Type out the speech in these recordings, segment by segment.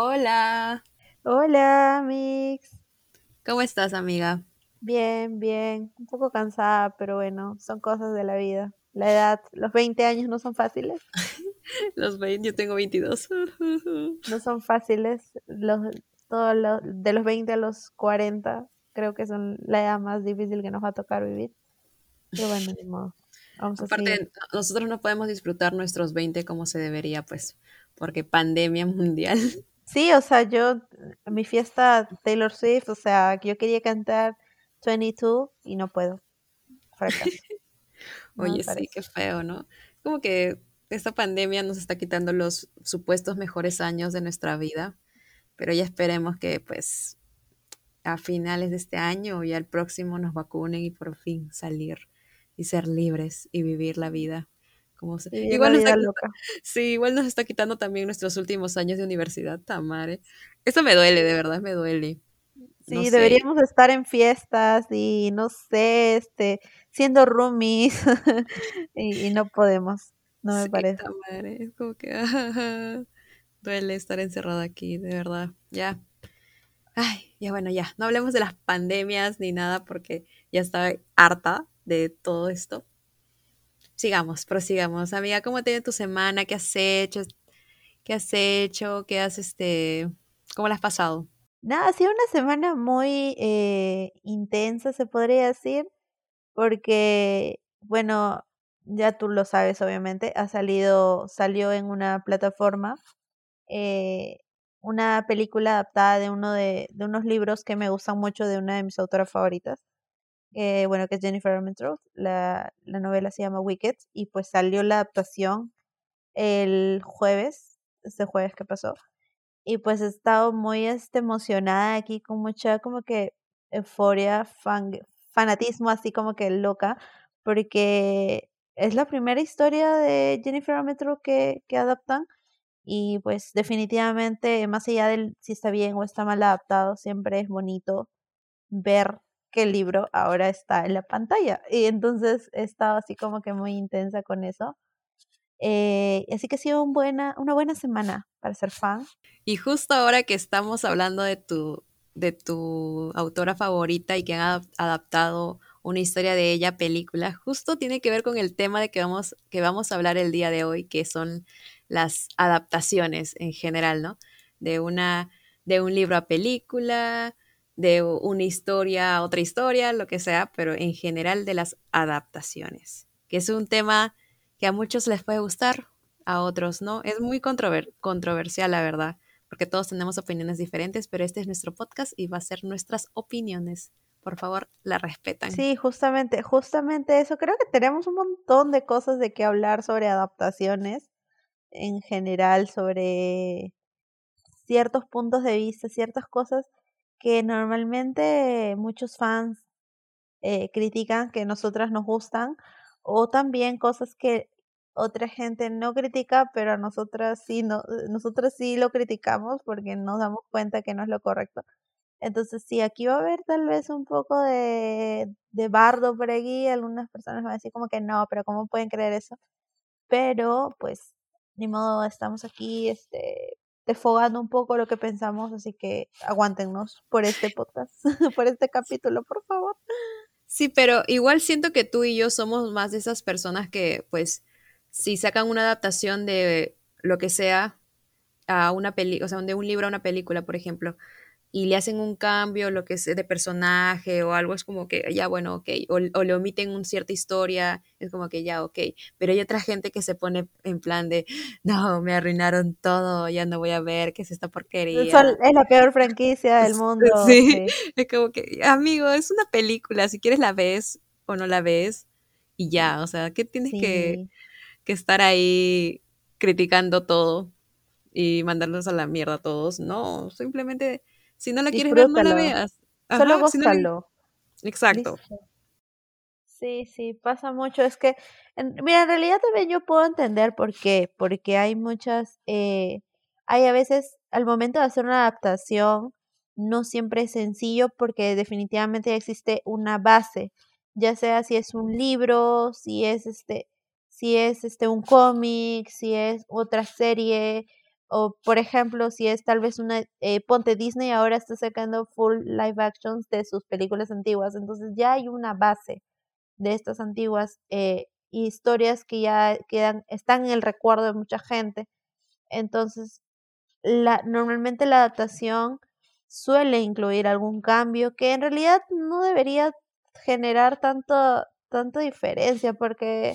Hola, Hola, Mix. ¿cómo estás, amiga? Bien, bien. Un poco cansada, pero bueno, son cosas de la vida. La edad, los 20 años no son fáciles. Los 20, yo tengo 22. No son fáciles. Los, todo lo- de los 20 a los 40 creo que son la edad más difícil que nos va a tocar vivir. Pero bueno, ni modo. Vamos a seguir. Aparte, nosotros no podemos disfrutar nuestros 20 como se debería, pues, porque pandemia mundial. Sí, o sea, yo, mi fiesta Taylor Swift, o sea, yo quería cantar 22 y no puedo. No Oye, sí, qué feo, ¿no? Como que esta pandemia nos está quitando los supuestos mejores años de nuestra vida, pero ya esperemos que, pues, a finales de este año o ya el próximo nos vacunen y por fin salir y ser libres y vivir la vida. Como se... Igual nos está loca. Sí, igual nos está quitando también nuestros últimos años de universidad, tamare. Eso me duele, de verdad me duele. No Sí, sé. deberíamos estar en fiestas y no sé, este, siendo roomies y, y no podemos, no me Sí, parece. tamare. Es como que duele estar encerrada aquí, de verdad. Ya. Ay, ya bueno, ya. No hablemos de las pandemias ni nada porque ya estaba harta de todo esto. Sigamos, prosigamos. Amiga, ¿cómo te ha ido tu semana? ¿Qué has hecho? ¿Qué has hecho? ¿Qué has este? ¿Cómo la has pasado? Nada, ha sido una semana muy eh, intensa, se podría decir, porque, bueno, ya tú lo sabes, obviamente, ha salido, salió en una plataforma eh, una película adaptada de uno de, de unos libros que me gustan mucho de una de mis autoras favoritas. Eh, bueno, que es Jennifer Armentrout. La, la novela se llama Wicked y pues salió la adaptación el jueves, este jueves que pasó. Y pues he estado muy este, emocionada aquí con mucha como que euforia, fan- fanatismo así como que loca, porque es la primera historia de Jennifer Armentrout que, que adaptan y pues definitivamente más allá del si está bien o está mal adaptado, siempre es bonito ver que el libro ahora está en la pantalla. Y entonces he estado así como que muy intensa con eso. Eh, así que ha sido un buena, una buena semana para ser fan. Y justo ahora que estamos hablando de tu, de tu autora favorita y que han adap- adaptado una historia de ella película, justo tiene que ver con el tema de que vamos, que vamos a hablar el día de hoy, que son las adaptaciones en general, ¿no? De una, de un libro a película, de una historia a otra historia, lo que sea, pero en general de las adaptaciones, que es un tema que a muchos les puede gustar, a otros no. Es muy controver- controversial, la verdad porque todos tenemos opiniones diferentes, pero este es nuestro podcast y va a ser nuestras opiniones. Por favor, la respetan. Sí, justamente, justamente eso. Creo que tenemos un montón de cosas de qué hablar sobre adaptaciones en general, sobre ciertos puntos de vista, ciertas cosas que normalmente muchos fans eh, critican que nosotras nos gustan, o también cosas que otra gente no critica, pero a nosotras sí, no, nosotras sí lo criticamos porque nos damos cuenta que no es lo correcto. Entonces, sí, aquí va a haber tal vez un poco de, de bardo por aquí, algunas personas van a decir como que no, pero ¿cómo pueden creer eso? Pero, pues, ni modo, estamos aquí, este, desfogando un poco lo que pensamos, así que aguántenos por este podcast, por este capítulo, por favor. Sí, pero igual siento que tú y yo somos más de esas personas que, pues, si sacan una adaptación de lo que sea a una peli, o sea, de un libro a una película, por ejemplo, y le hacen un cambio, lo que es de personaje o algo, es como que ya, bueno, ok, o, o le omiten una cierta historia, es como que ya, ok, pero hay otra gente que se pone en plan de, no, me arruinaron todo, ya no voy a ver qué es esta porquería. es la peor franquicia del mundo, Sí, sí. es como que, amigo, es una película, si quieres la ves o no la ves y ya, o sea, ¿qué tienes que, que estar ahí criticando todo y mandarlos a la mierda a todos? No, simplemente, si no la quieres ver, no la veas. solo Ajá, si no gózalo, Exacto. listo. Sí, sí, pasa mucho. Es que, en- mira, en realidad también yo puedo entender por qué, porque hay muchas, eh, hay a veces, al momento de hacer una adaptación, no siempre es sencillo porque definitivamente existe una base, ya sea si es un libro, si es este, si es este un cómic, si es otra serie, O, por ejemplo, si es tal vez una, eh, ponte Disney ahora está sacando full live actions de sus películas antiguas, entonces ya hay una base de estas antiguas eh, historias que ya quedan, están en el recuerdo de mucha gente. Entonces, la, normalmente la adaptación suele incluir algún cambio que en realidad no debería generar tanto, tanta diferencia porque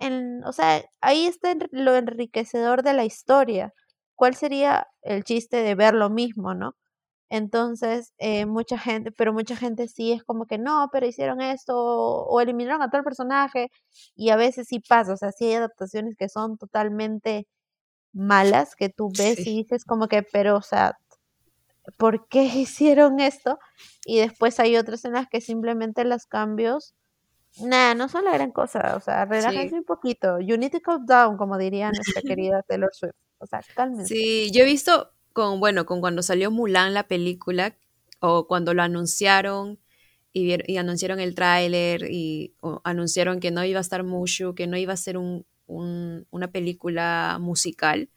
en, o sea, ahí está lo enriquecedor de la historia. ¿Cuál sería el chiste de ver lo mismo, no? Entonces, eh, mucha gente, pero mucha gente sí es como que no, pero hicieron esto o, eliminaron a tal personaje y a veces sí pasa, o sea, sí hay adaptaciones que son totalmente malas que tú ves y dices como que, pero, o sea, ¿por qué hicieron esto? Y después hay otras en las que simplemente los cambios, nada, no son la gran cosa, o sea, relájense un poquito, you need to calm down, como diría nuestra querida Taylor Swift, o sea, cálmense. Sí, yo he visto con, bueno, con cuando salió Mulan la película, o cuando lo anunciaron y, y anunciaron el tráiler y anunciaron que no iba a estar Mushu, que no iba a ser un, una película musical.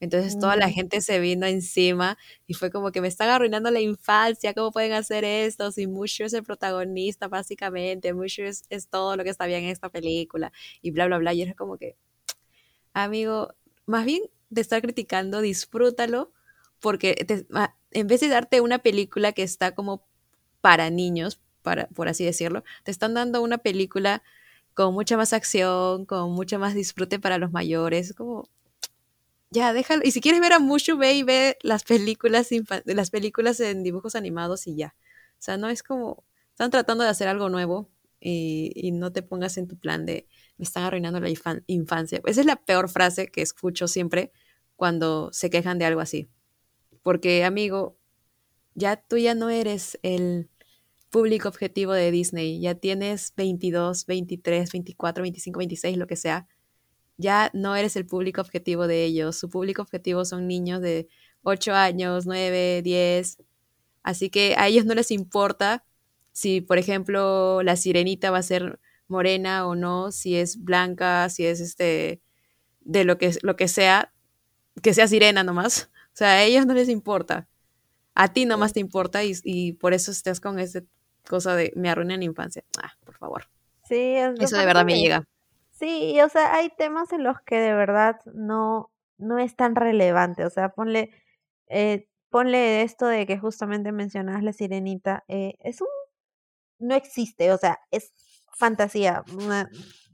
Entonces toda la gente se vino encima y fue como que me están arruinando la infancia, ¿cómo pueden hacer esto? Si Mushu es el protagonista básicamente, Mushu es, es, todo lo que está bien en esta película y bla, bla, bla. Y era como que, amigo, más bien de estar criticando, disfrútalo porque en vez de darte una película que está como para niños, para, por así decirlo, te están dando una película con mucha más acción, con mucha más disfrute para los mayores, como ya déjalo, y si quieres ver a Mushu, ve y ve las películas las películas en dibujos animados y ya. O sea, no es como están tratando de hacer algo nuevo y, y no te pongas en tu plan de me están arruinando la infancia. Esa es la peor frase que escucho siempre cuando se quejan de algo así. Porque, amigo, ya tú ya no eres el público objetivo de Disney, ya tienes 22, 23, 24, 25, 26, lo que sea, ya no eres el público objetivo de ellos. Su público objetivo son niños de 8 años, 9, 10. Así que a ellos no les importa si, por ejemplo, la sirenita va a ser morena o no, si es blanca, si es este de lo que, lo que sea, que sea sirena nomás. O sea, a ellos no les importa. A ti nomás te importa y, y por eso estás con esa cosa de me arruinan la infancia. Ah, por favor. Sí, eso de verdad me llega. Sí, o sea, hay temas en los que de verdad no, no es tan relevante. O sea, ponle, eh, ponle esto de que justamente mencionas la sirenita. Eh, es un. No existe, o sea, es fantasía.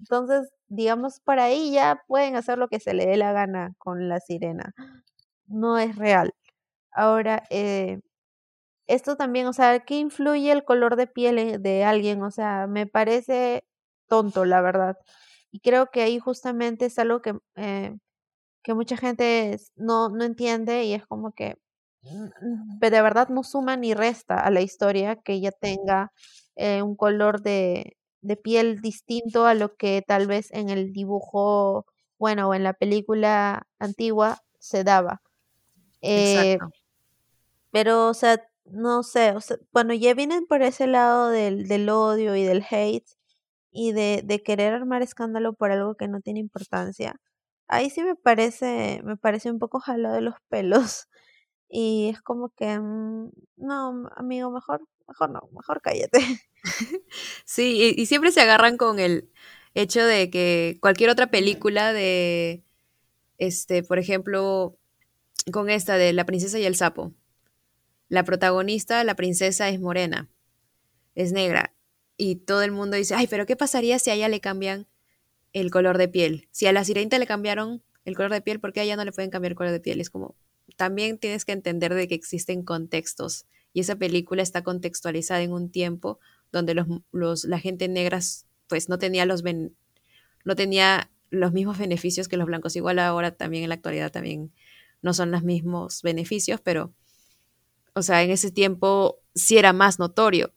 Entonces, digamos, por ahí ya pueden hacer lo que se le dé la gana con la sirena no es real. Ahora, eh, esto también, o sea, ¿qué influye el color de piel de alguien? O sea, me parece tonto, la verdad. Y creo que ahí justamente es algo que, eh, que mucha gente no, no entiende y es como que mm, de verdad no suma ni resta a la historia que ella tenga eh, un color de, de piel distinto a lo que tal vez en el dibujo, bueno, o en la película antigua se daba. Eh, pero, o sea, no sé, o sea, bueno, ya vienen por ese lado del, del odio y del hate y de, de querer armar escándalo por algo que no tiene importancia. Ahí sí me parece, me parece un poco jalo de los pelos. Y es como que, mm, no, amigo, mejor, mejor no, mejor cállate. Sí, y, siempre se agarran con el hecho de que cualquier otra película de, este, por ejemplo, con esta de La princesa y el sapo. La protagonista, la princesa, es morena, es negra. Y todo el mundo dice, ay, pero ¿qué pasaría si a ella le cambian el color de piel? Si a la sirenita le cambiaron el color de piel, ¿por qué a ella no le pueden cambiar el color de piel? Es como, también tienes que entender de que existen contextos. Y esa película está contextualizada en un tiempo donde los, los, la gente negra pues no tenía los no tenía los mismos beneficios que los blancos. Igual ahora también en la actualidad también no son los mismos beneficios, pero, o sea, en ese tiempo sí era más notorio,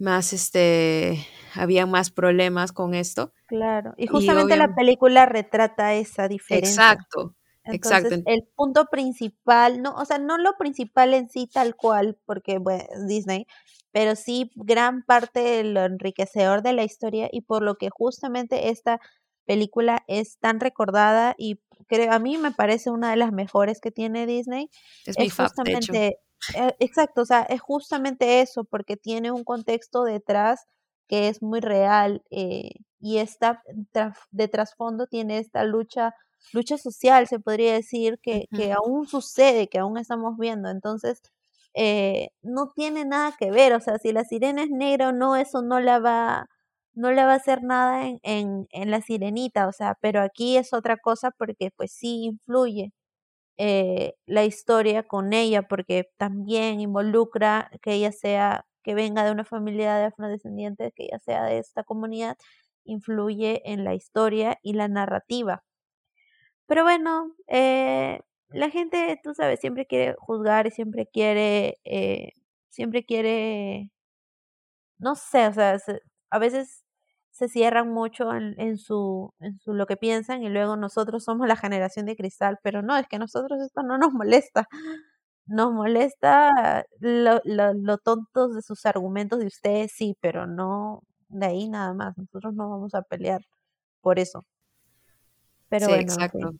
más, este, había más problemas con esto. Claro, y justamente la película retrata esa diferencia. Exacto. Exacto. El punto principal, no, o sea, no lo principal en sí tal cual, porque bueno, Disney, pero sí gran parte de lo enriquecedor de la historia y por lo que justamente esta película es tan recordada y creo, a mí me parece una de las mejores que tiene Disney. Es, mi justamente, eh, exacto, o sea, es justamente eso, porque tiene un contexto detrás que es muy real eh, y esta de trasfondo tiene esta lucha lucha social, se podría decir, que, que aún sucede, que aún estamos viendo. Entonces, eh, no tiene nada que ver, o sea, si la sirena es negra o no, eso no la va, no le va a hacer nada en, en, en la sirenita, o sea, pero aquí es otra cosa porque pues sí influye eh, la historia con ella, porque también involucra que ella sea, que venga de una familia de afrodescendientes, que ella sea de esta comunidad, influye en la historia y la narrativa. Pero bueno, eh, la gente, tú sabes, siempre quiere juzgar y siempre quiere, eh, siempre quiere, no sé, o sea, a veces se cierran mucho en, en, su, en su lo que piensan y luego nosotros somos la generación de cristal, pero no, es que a nosotros esto no nos molesta. Nos molesta lo, lo, lo tontos de sus argumentos de ustedes, sí, pero no de ahí nada más. Nosotros no vamos a pelear por eso. Pero sí, exacto.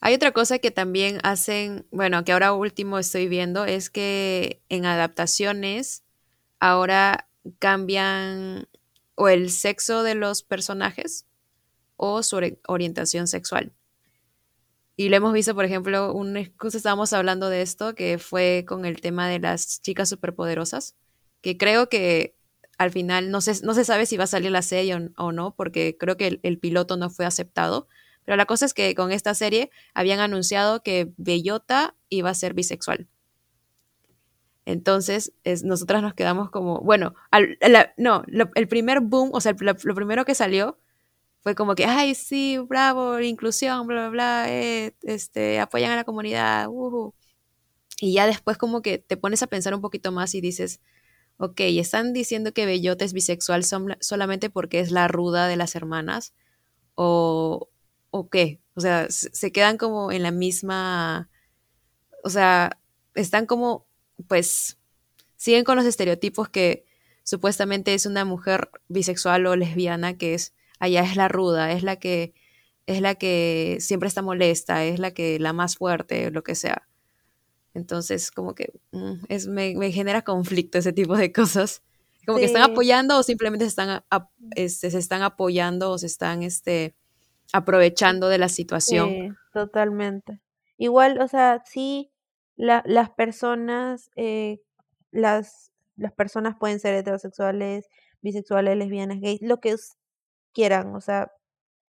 Hay otra cosa que también hacen, bueno, que ahora último estoy viendo, es que en adaptaciones ahora cambian o el sexo de los personajes o su orientación sexual. Y lo hemos visto, por ejemplo, un, cosa estábamos hablando de esto, que fue con el tema de las chicas superpoderosas, que creo que al final no se, no se sabe si va a salir la serie o, no, porque creo que el, piloto no fue aceptado. Pero la cosa es que con esta serie habían anunciado que Bellota iba a ser bisexual. Entonces, es, nosotras nos quedamos como, bueno, no, el primer boom, o sea, lo, primero que salió fue como que, ay, sí, bravo, inclusión, bla, bla, bla, eh, este, apoyan a la comunidad, Y ya después como que te pones a pensar un poquito más y dices, ok, están diciendo que Bellota es bisexual solamente porque es la ruda de las hermanas, o, o qué, o sea, se quedan como en la misma, o sea, están como pues siguen con los estereotipos que supuestamente es una mujer bisexual o lesbiana que es allá es la ruda, es la que es la que siempre está molesta, es la que la más fuerte, lo que sea. Entonces, como que mm, es, me, genera conflicto ese tipo de cosas. Como que están apoyando o simplemente se están, este, se están apoyando o se están este, aprovechando de la situación. Sí, totalmente. Igual, o sea, sí, la, las personas, eh, las, las personas pueden ser heterosexuales, bisexuales, lesbianas, gays, lo que quieran, o sea,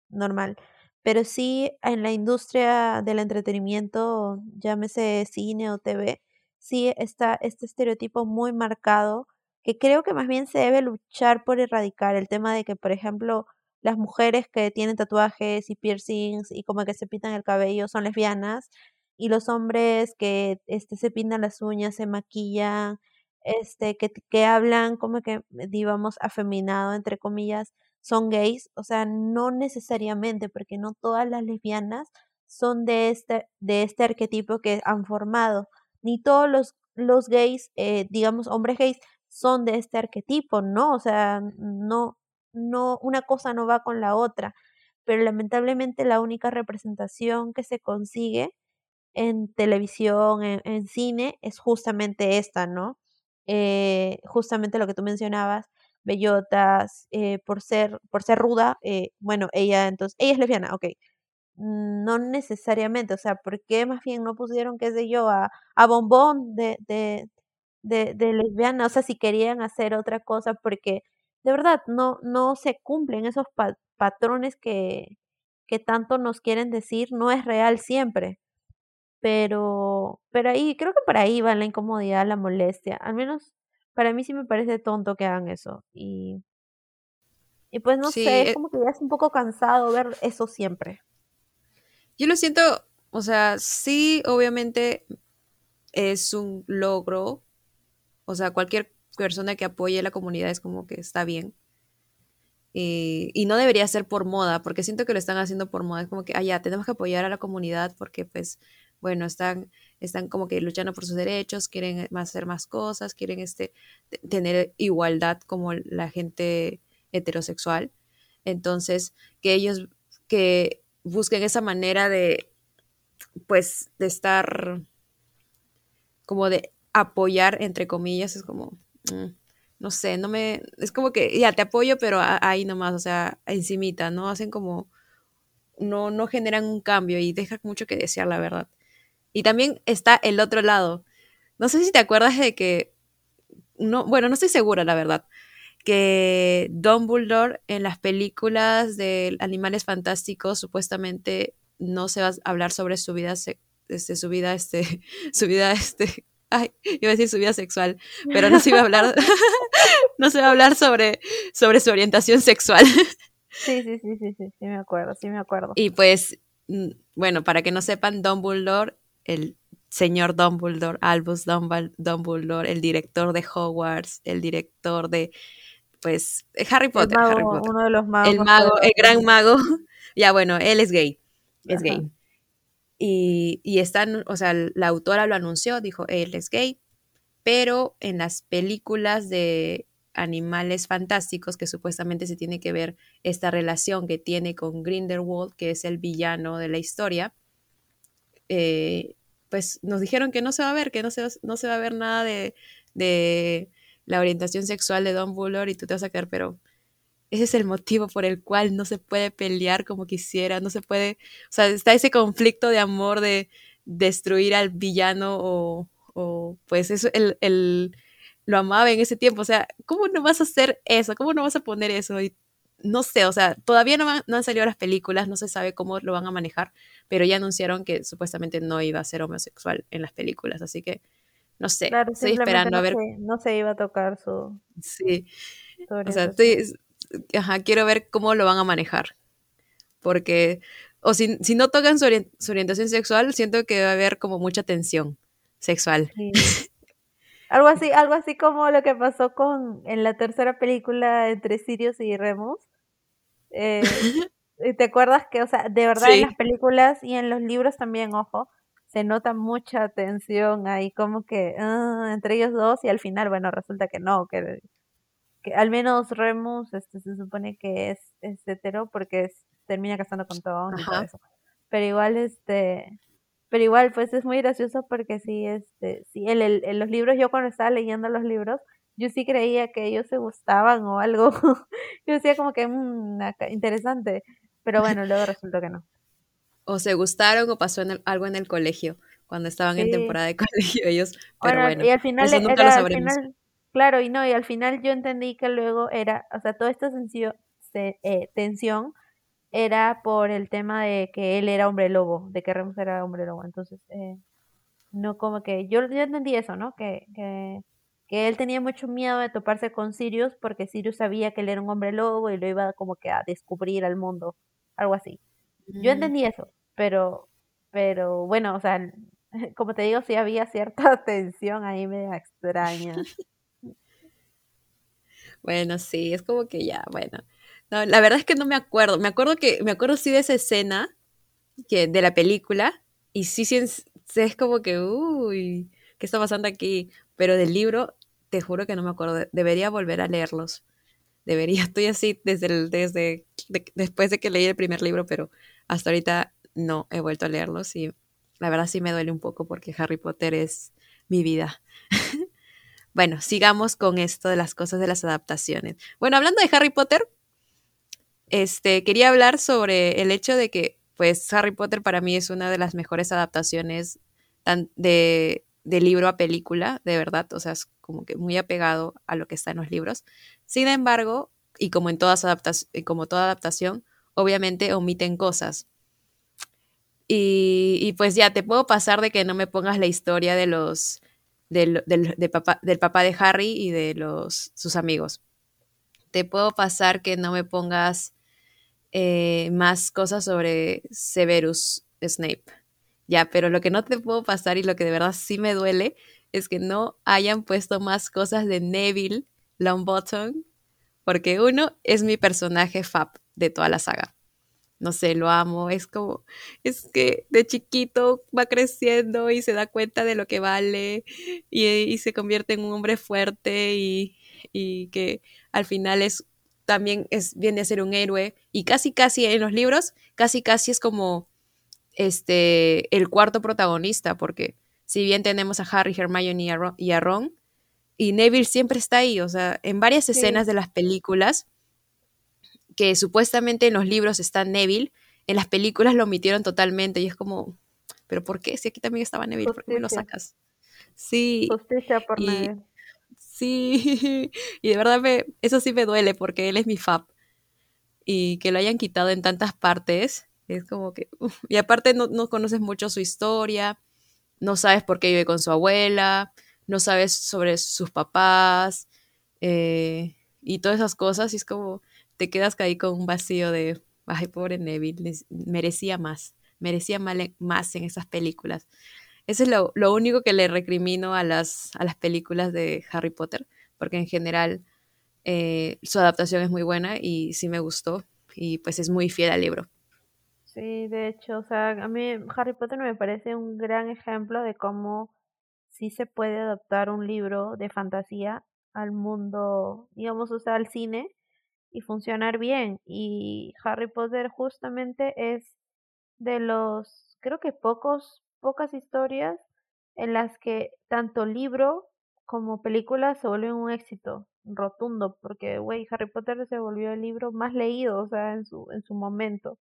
normal. Pero sí en la industria del entretenimiento, llámese cine o TV, sí está este estereotipo muy marcado que creo que más bien se debe luchar por erradicar el tema de que, por ejemplo, las mujeres que tienen tatuajes y piercings y como que se pintan el cabello son lesbianas y los hombres que este, se pintan las uñas, se maquillan, este, que, que hablan como que, digamos, afeminado, entre comillas, son gays, o sea, no necesariamente, porque no todas las lesbianas son de este, de este arquetipo que han formado, ni todos los, los gays, eh, digamos, hombres gays, son de este arquetipo, ¿no? O sea, no, no, una cosa no va con la otra, pero lamentablemente la única representación que se consigue en televisión, en, cine, es justamente esta, ¿no? Eh, justamente lo que tú mencionabas, bellotas, eh, por, ser, por ser ruda, eh, bueno, ella entonces, ella es lesbiana, ok. No necesariamente, o sea, ¿por qué más bien no pusieron, qué sé yo, a, a bombón de, de, de, de lesbiana? O sea, si querían hacer otra cosa, porque de verdad no, no se cumplen esos patrones que, que tanto nos quieren decir, no es real siempre. Pero, pero ahí, creo que por ahí va la incomodidad, la molestia. Al menos para mí sí me parece tonto que hagan eso. Y, y pues no sé, es eh como que ya es un poco cansado ver eso siempre. Yo lo siento, o sea, sí, obviamente es un logro. O sea, cualquier persona que apoye la comunidad es como que está bien. Y, y, no debería ser por moda, porque siento que lo están haciendo por moda. Es como que, ah, ya, tenemos que apoyar a la comunidad porque pues bueno, están, están como que luchando por sus derechos, quieren hacer más cosas, quieren este, tener igualdad como la gente heterosexual. Entonces, que ellos que busquen esa manera de, pues, de estar, como de apoyar, entre comillas, es como, mm, no sé, no me, es como que, ya, te apoyo, pero ahí nomás, o sea, encimita, ¿no? Hacen como, no, no generan un cambio y deja mucho que desear, la verdad. Y también está el otro lado. No sé si te acuerdas de que, no, bueno, no estoy segura, la verdad, que Dumbledore en las películas de Animales Fantásticos supuestamente no se va a hablar sobre su vida, este, su vida, este, su vida, este, ay, iba a decir su vida sexual, pero no se iba a hablar, no se va a hablar sobre, sobre su orientación sexual. Sí, sí, sí, sí, sí, sí me acuerdo, sí me acuerdo. Y pues, mm, bueno, para que no sepan, Dumbledore, el señor Dumbledore, Albus Dumbledore, el director de Hogwarts, el director de, pues, Harry Potter, Harry Potter. Uno de los magos. El mago, el gran mago. ya, bueno, él es gay, es gay. Y, y están, o sea, la autora lo anunció, dijo, él es gay, pero en las películas de animales fantásticos que supuestamente se tiene que ver esta relación que tiene con Grindelwald, que es el villano de la historia, eh, pues nos dijeron que no se va a ver, que no se, no se va a ver nada de, de la orientación sexual de Don Bullor y tú te vas a quedar, pero ese es el motivo por el cual no se puede pelear como quisiera, no se puede, o sea, está ese conflicto de amor de destruir al villano o, o pues eso, el, el, lo amaba en ese tiempo, o sea, ¿cómo no vas a hacer eso? ¿Cómo no vas a poner eso? Y no sé, o sea, todavía no, no han salido las películas, no se sabe cómo lo van a manejar, pero ya anunciaron que supuestamente no iba a ser homosexual en las películas, así que no sé, estoy esperando a ver. no se iba a tocar su. Sí. o sea, estoy, ajá, quiero ver cómo lo van a manejar. Porque, o si, si no tocan su, orientación sexual, siento que va a haber como mucha tensión sexual. algo así, algo así como lo que pasó con en la tercera película entre Sirius y Remus. Eh, ¿Te acuerdas que, o sea, de verdad en las películas y en los libros también, ojo, se nota mucha tensión ahí, como que ah, entre ellos dos y al final, bueno, resulta que no, que al menos Remus este, se supone que es, es hetero porque termina casando con todo y todo eso. Pero igual, este, pero igual, pues es muy gracioso porque sí, este, sí, en, el, en los libros, yo cuando estaba leyendo los libros, yo sí creía que ellos se gustaban o algo. yo decía como que, mmm, interesante. Pero bueno, luego resultó que no. O se gustaron o pasó en algo en el colegio, cuando estaban en temporada de colegio ellos. Pero bueno, y al final eso nunca lo sabremos. Claro, y no, y al final yo entendí que luego era, o sea, toda esta eh, tensión era por el tema de que él era hombre lobo, de que Remus era hombre lobo. Entonces, eh, no como que, yo, yo entendí eso, ¿no? Que, que, que, él tenía mucho miedo de toparse con Sirius porque Sirius sabía que él era un hombre lobo y lo iba como que a descubrir al mundo, algo así. Yo mm. entendí eso, pero, pero bueno, o sea, como te digo, sí había cierta tensión ahí media extraña. Bueno, sí, es como que ya, bueno. No, la verdad es que no me acuerdo. Me acuerdo que, me acuerdo sí de esa escena que, de la película. Y sí, sí es, es como que, uy, ¿qué está pasando aquí? Pero del libro, te juro que no me acuerdo. Debería volver a leerlos. Debería, estoy así desde, el, desde después de que leí el primer libro, pero hasta ahorita no he vuelto a leerlos y la verdad sí me duele un poco porque Harry Potter es mi vida. Bueno, sigamos con esto de las cosas de las adaptaciones. Bueno, hablando de Harry Potter, este, quería hablar sobre el hecho de que, pues, Harry Potter para mí es una de las mejores adaptaciones de, libro a película, de verdad, o sea, es como que muy apegado a lo que está en los libros. Sin embargo, y como en todas como toda adaptación, obviamente omiten cosas. Y, y, pues ya, te puedo pasar de que no me pongas la historia de los del, papá, del papá de Harry y de los, sus amigos. Te puedo pasar que no me pongas eh, más cosas sobre Severus Snape. Ya, pero lo que no te puedo pasar y lo que de verdad sí me duele es que no hayan puesto más cosas de Neville Longbottom, porque uno es mi personaje fab de toda la saga no sé, lo amo, es como, es que de chiquito va creciendo y se da cuenta de lo que vale y, se convierte en un hombre fuerte y, y, que al final es también es, viene a ser un héroe y casi casi en los libros, casi casi es como este, el cuarto protagonista, porque si bien tenemos a Harry, Hermione y a Ron, y, Neville siempre está ahí, o sea, en varias escenas de las películas, que supuestamente en los libros está Neville, en las películas lo omitieron totalmente y es como, pero ¿por qué? Si aquí también estaba Neville, ¿por qué me lo sacas? Sí. Justicia por Neville. Sí, y de verdad me, eso sí me duele porque él es mi fab. Y que lo hayan quitado en tantas partes, es como que... Y aparte no, no conoces mucho su historia, no sabes por qué vive con su abuela, no sabes sobre sus papás eh, y todas esas cosas. Y es como te quedas ahí con un vacío de, ay, pobre Neville, merecía más, merecía más en esas películas. Eso es lo, único que le recrimino a las, a las películas de Harry Potter, porque en general eh, su adaptación es muy buena y sí me gustó y pues es muy fiel al libro. Sí, de hecho, o sea, a mí Harry Potter me parece un gran ejemplo de cómo sí se puede adaptar un libro de fantasía al mundo, digamos, o sea, al cine y funcionar bien. Y Harry Potter justamente es de los, creo que pocos, pocas historias en las que tanto libro como película se vuelven un éxito rotundo, porque, güey, Harry Potter se volvió el libro más leído, o sea, en su, en su momento.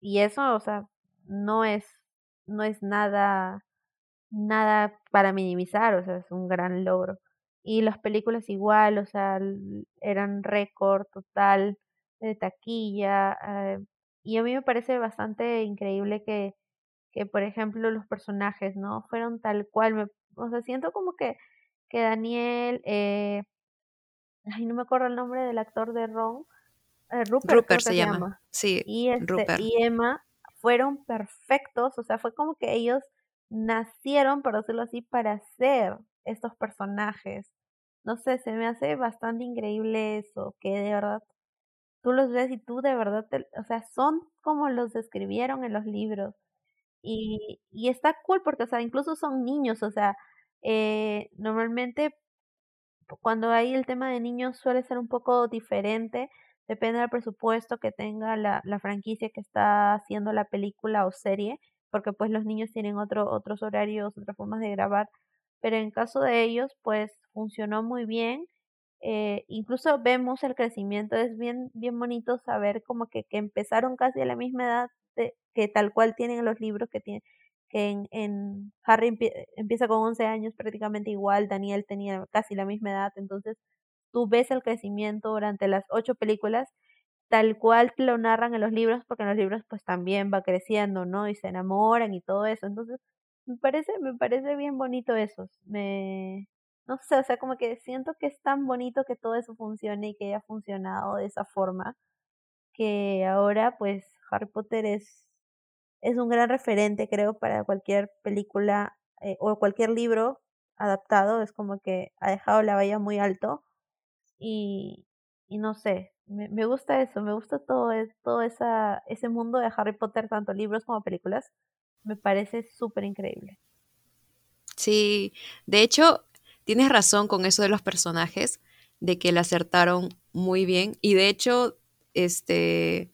Y eso, o sea, no es, no es nada, nada para minimizar, o sea, es un gran logro. Y las películas igual, o sea, eran récord total de taquilla. Eh, y a mí me parece bastante increíble que, que, por ejemplo, los personajes, ¿no? Fueron tal cual. Me, o sea, siento como que, que Daniel, eh, ay, no me acuerdo el nombre del actor de Ron, eh, Rupert, se, llama. Sí, y, este, y Emma fueron perfectos, o sea, fue como que ellos nacieron, por decirlo así, para ser estos personajes. No sé, se me hace bastante increíble eso, que de verdad tú los ves y tú de verdad, o sea, son como los describieron en los libros. Y, y está cool porque, o sea, incluso son niños, o sea, eh, normalmente cuando hay el tema de niños suele ser un poco diferente, depende del presupuesto que tenga la, la franquicia que está haciendo la película o serie, porque pues los niños tienen otro, otros horarios, otras formas de grabar, pero en caso de ellos, pues funcionó muy bien. Eh, incluso vemos el crecimiento, es bien, bien bonito saber como que, que empezaron casi a la misma edad de, que tal cual tienen los libros que tienen que en, en Harry empieza con 11 años prácticamente igual, Daniel tenía casi la misma edad, entonces tú ves el crecimiento durante las ocho películas tal cual lo narran en los libros, porque en los libros pues también va creciendo, ¿no? Y se enamoran y todo eso, entonces me parece, me parece bien bonito eso. Me, no sé, o sea, como que siento que es tan bonito que todo eso funcione y que haya funcionado de esa forma, que ahora pues Harry Potter es, es un gran referente, creo, para cualquier película eh, o cualquier libro adaptado, es como que ha dejado la valla muy alto y, y no sé, me, me gusta eso, me gusta todo, todo esa, ese mundo de Harry Potter, tanto libros como películas, me parece súper increíble. Sí, de hecho, tienes razón con eso de los personajes, de que le acertaron muy bien. Y de hecho, este,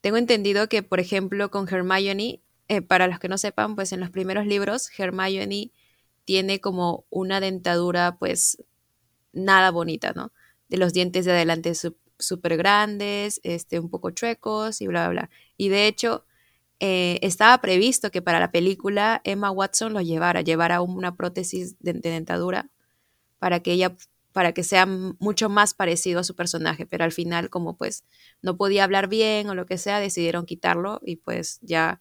tengo entendido que, por ejemplo, con Hermione, eh, para los que no sepan, pues en los primeros libros, Hermione tiene como una dentadura, pues, nada bonita, ¿no? De los dientes de adelante súper grandes, este, un poco chuecos y bla, bla, bla. Y de hecho, eh, estaba previsto que para la película Emma Watson lo llevara, llevara una prótesis de, dentadura para que ella para que sea mucho más parecido a su personaje, pero al final como pues no podía hablar bien o lo que sea, decidieron quitarlo y pues ya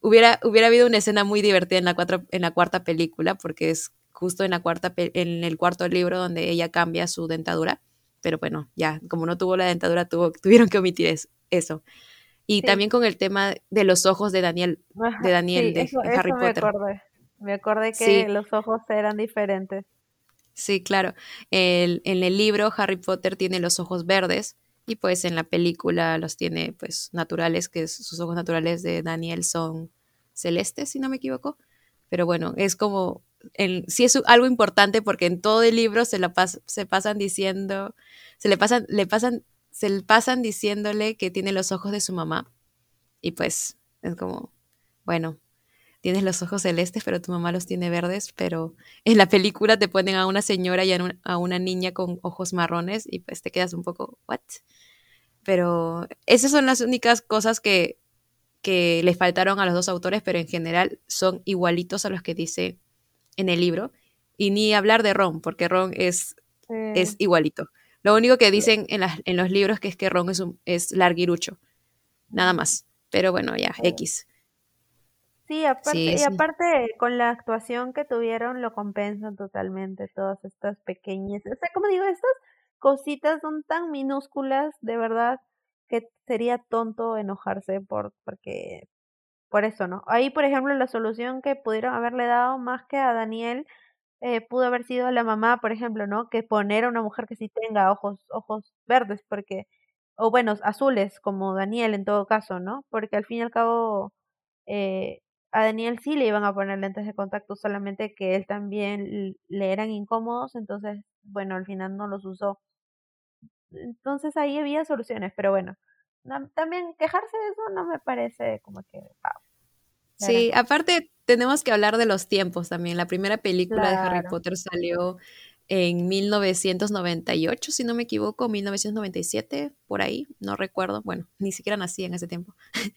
hubiera, hubiera habido una escena muy divertida en la, en la cuarta película porque es justo en la cuarta en el cuarto libro donde ella cambia su dentadura, pero bueno, ya como no tuvo la dentadura tuvo, tuvieron que omitir eso. Y también con el tema de los ojos de Daniel, de Daniel, de, Harry Potter. Me acordé, me acordé que los ojos eran diferentes. Sí, claro. El, en el libro Harry Potter tiene los ojos verdes y pues en la película los tiene pues naturales, que sus ojos naturales de Daniel son celestes, si no me equivoco. Pero bueno, es como, en, sí es algo importante porque en todo el libro se, la se pasan diciendo, se le pasan, le pasan se pasan diciéndole que tiene los ojos de su mamá. Y pues Es como, bueno, tienes los ojos celestes, pero tu mamá los tiene verdes, pero en la película te ponen a una señora y a, una niña con ojos marrones y pues te quedas un poco, ¿what? Pero esas son las únicas cosas que, que le faltaron a los dos autores, pero en general son igualitos a los que dice en el libro. Y ni hablar de Ron, porque Ron es, es igualito. Lo único que dicen en, en, los libros que es que Ron es, un, es larguirucho. Nada más. Pero bueno, ya, X. Sí, aparte, y aparte con la actuación que tuvieron lo compensan totalmente todas estas pequeñas, o sea, como digo, estas cositas son tan minúsculas, de verdad, que sería tonto enojarse por, porque, por eso, ¿no? Ahí, por ejemplo, la solución que pudieron haberle dado más que a Daniel, eh, pudo haber sido la mamá, por ejemplo, ¿no? Que poner a una mujer que sí tenga ojos, ojos verdes, porque, o bueno, azules, como Daniel en todo caso, ¿no? Porque al fin y al cabo, eh, a Daniel sí le iban a poner lentes de contacto, solamente que él también le eran incómodos, entonces, bueno, al final no los usó. Entonces ahí había soluciones, pero bueno, también quejarse de eso no me parece como que... Sí, aparte tenemos que hablar de los tiempos también. La primera película de Harry Potter salió en 1998, si no me equivoco, 1997, por ahí, no recuerdo, bueno, ni siquiera nací en ese tiempo,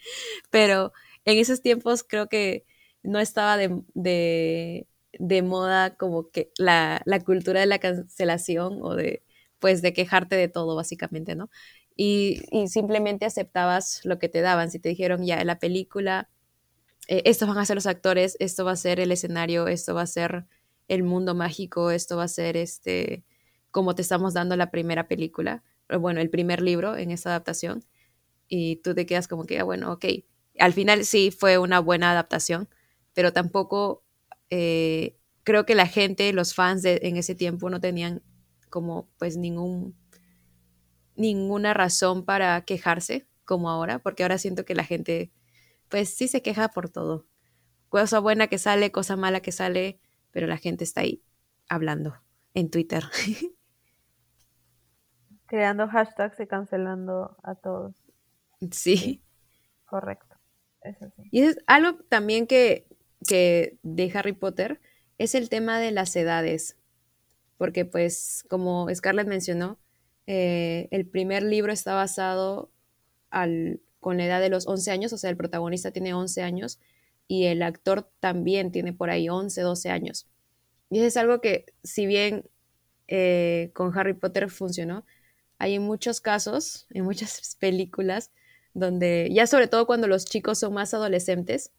pero en esos tiempos creo que no estaba de, moda como que la, cultura de la cancelación o de, pues, de quejarte de todo, básicamente, ¿no? Y, simplemente aceptabas lo que te daban. Si te dijeron ya la película, eh, estos van a ser los actores, esto va a ser el escenario, esto va a ser el mundo mágico, esto va a ser este, como te estamos dando la primera película, bueno, el primer libro en esa adaptación, y tú te quedas como que, ah, bueno, ok, al final sí fue una buena adaptación, pero tampoco eh, creo que la gente, los fans de, en ese tiempo no tenían como pues ningún ninguna razón para quejarse como ahora, porque ahora siento que la gente pues sí se queja por todo. Cosa buena que sale, cosa mala que sale, pero la gente está ahí hablando en Twitter. Creando hashtags y cancelando a todos. Sí. Correcto. Y es algo también que, de Harry Potter es el tema de las edades, porque pues como Scarlett mencionó, eh, el primer libro está basado al, con la edad de los 11 años, o sea, el protagonista tiene 11 años y el actor también tiene por ahí 11, 12 años. Y eso es algo que, si bien eh, con Harry Potter funcionó, hay muchos casos, en muchas películas, donde ya sobre todo cuando los chicos son más adolescentes,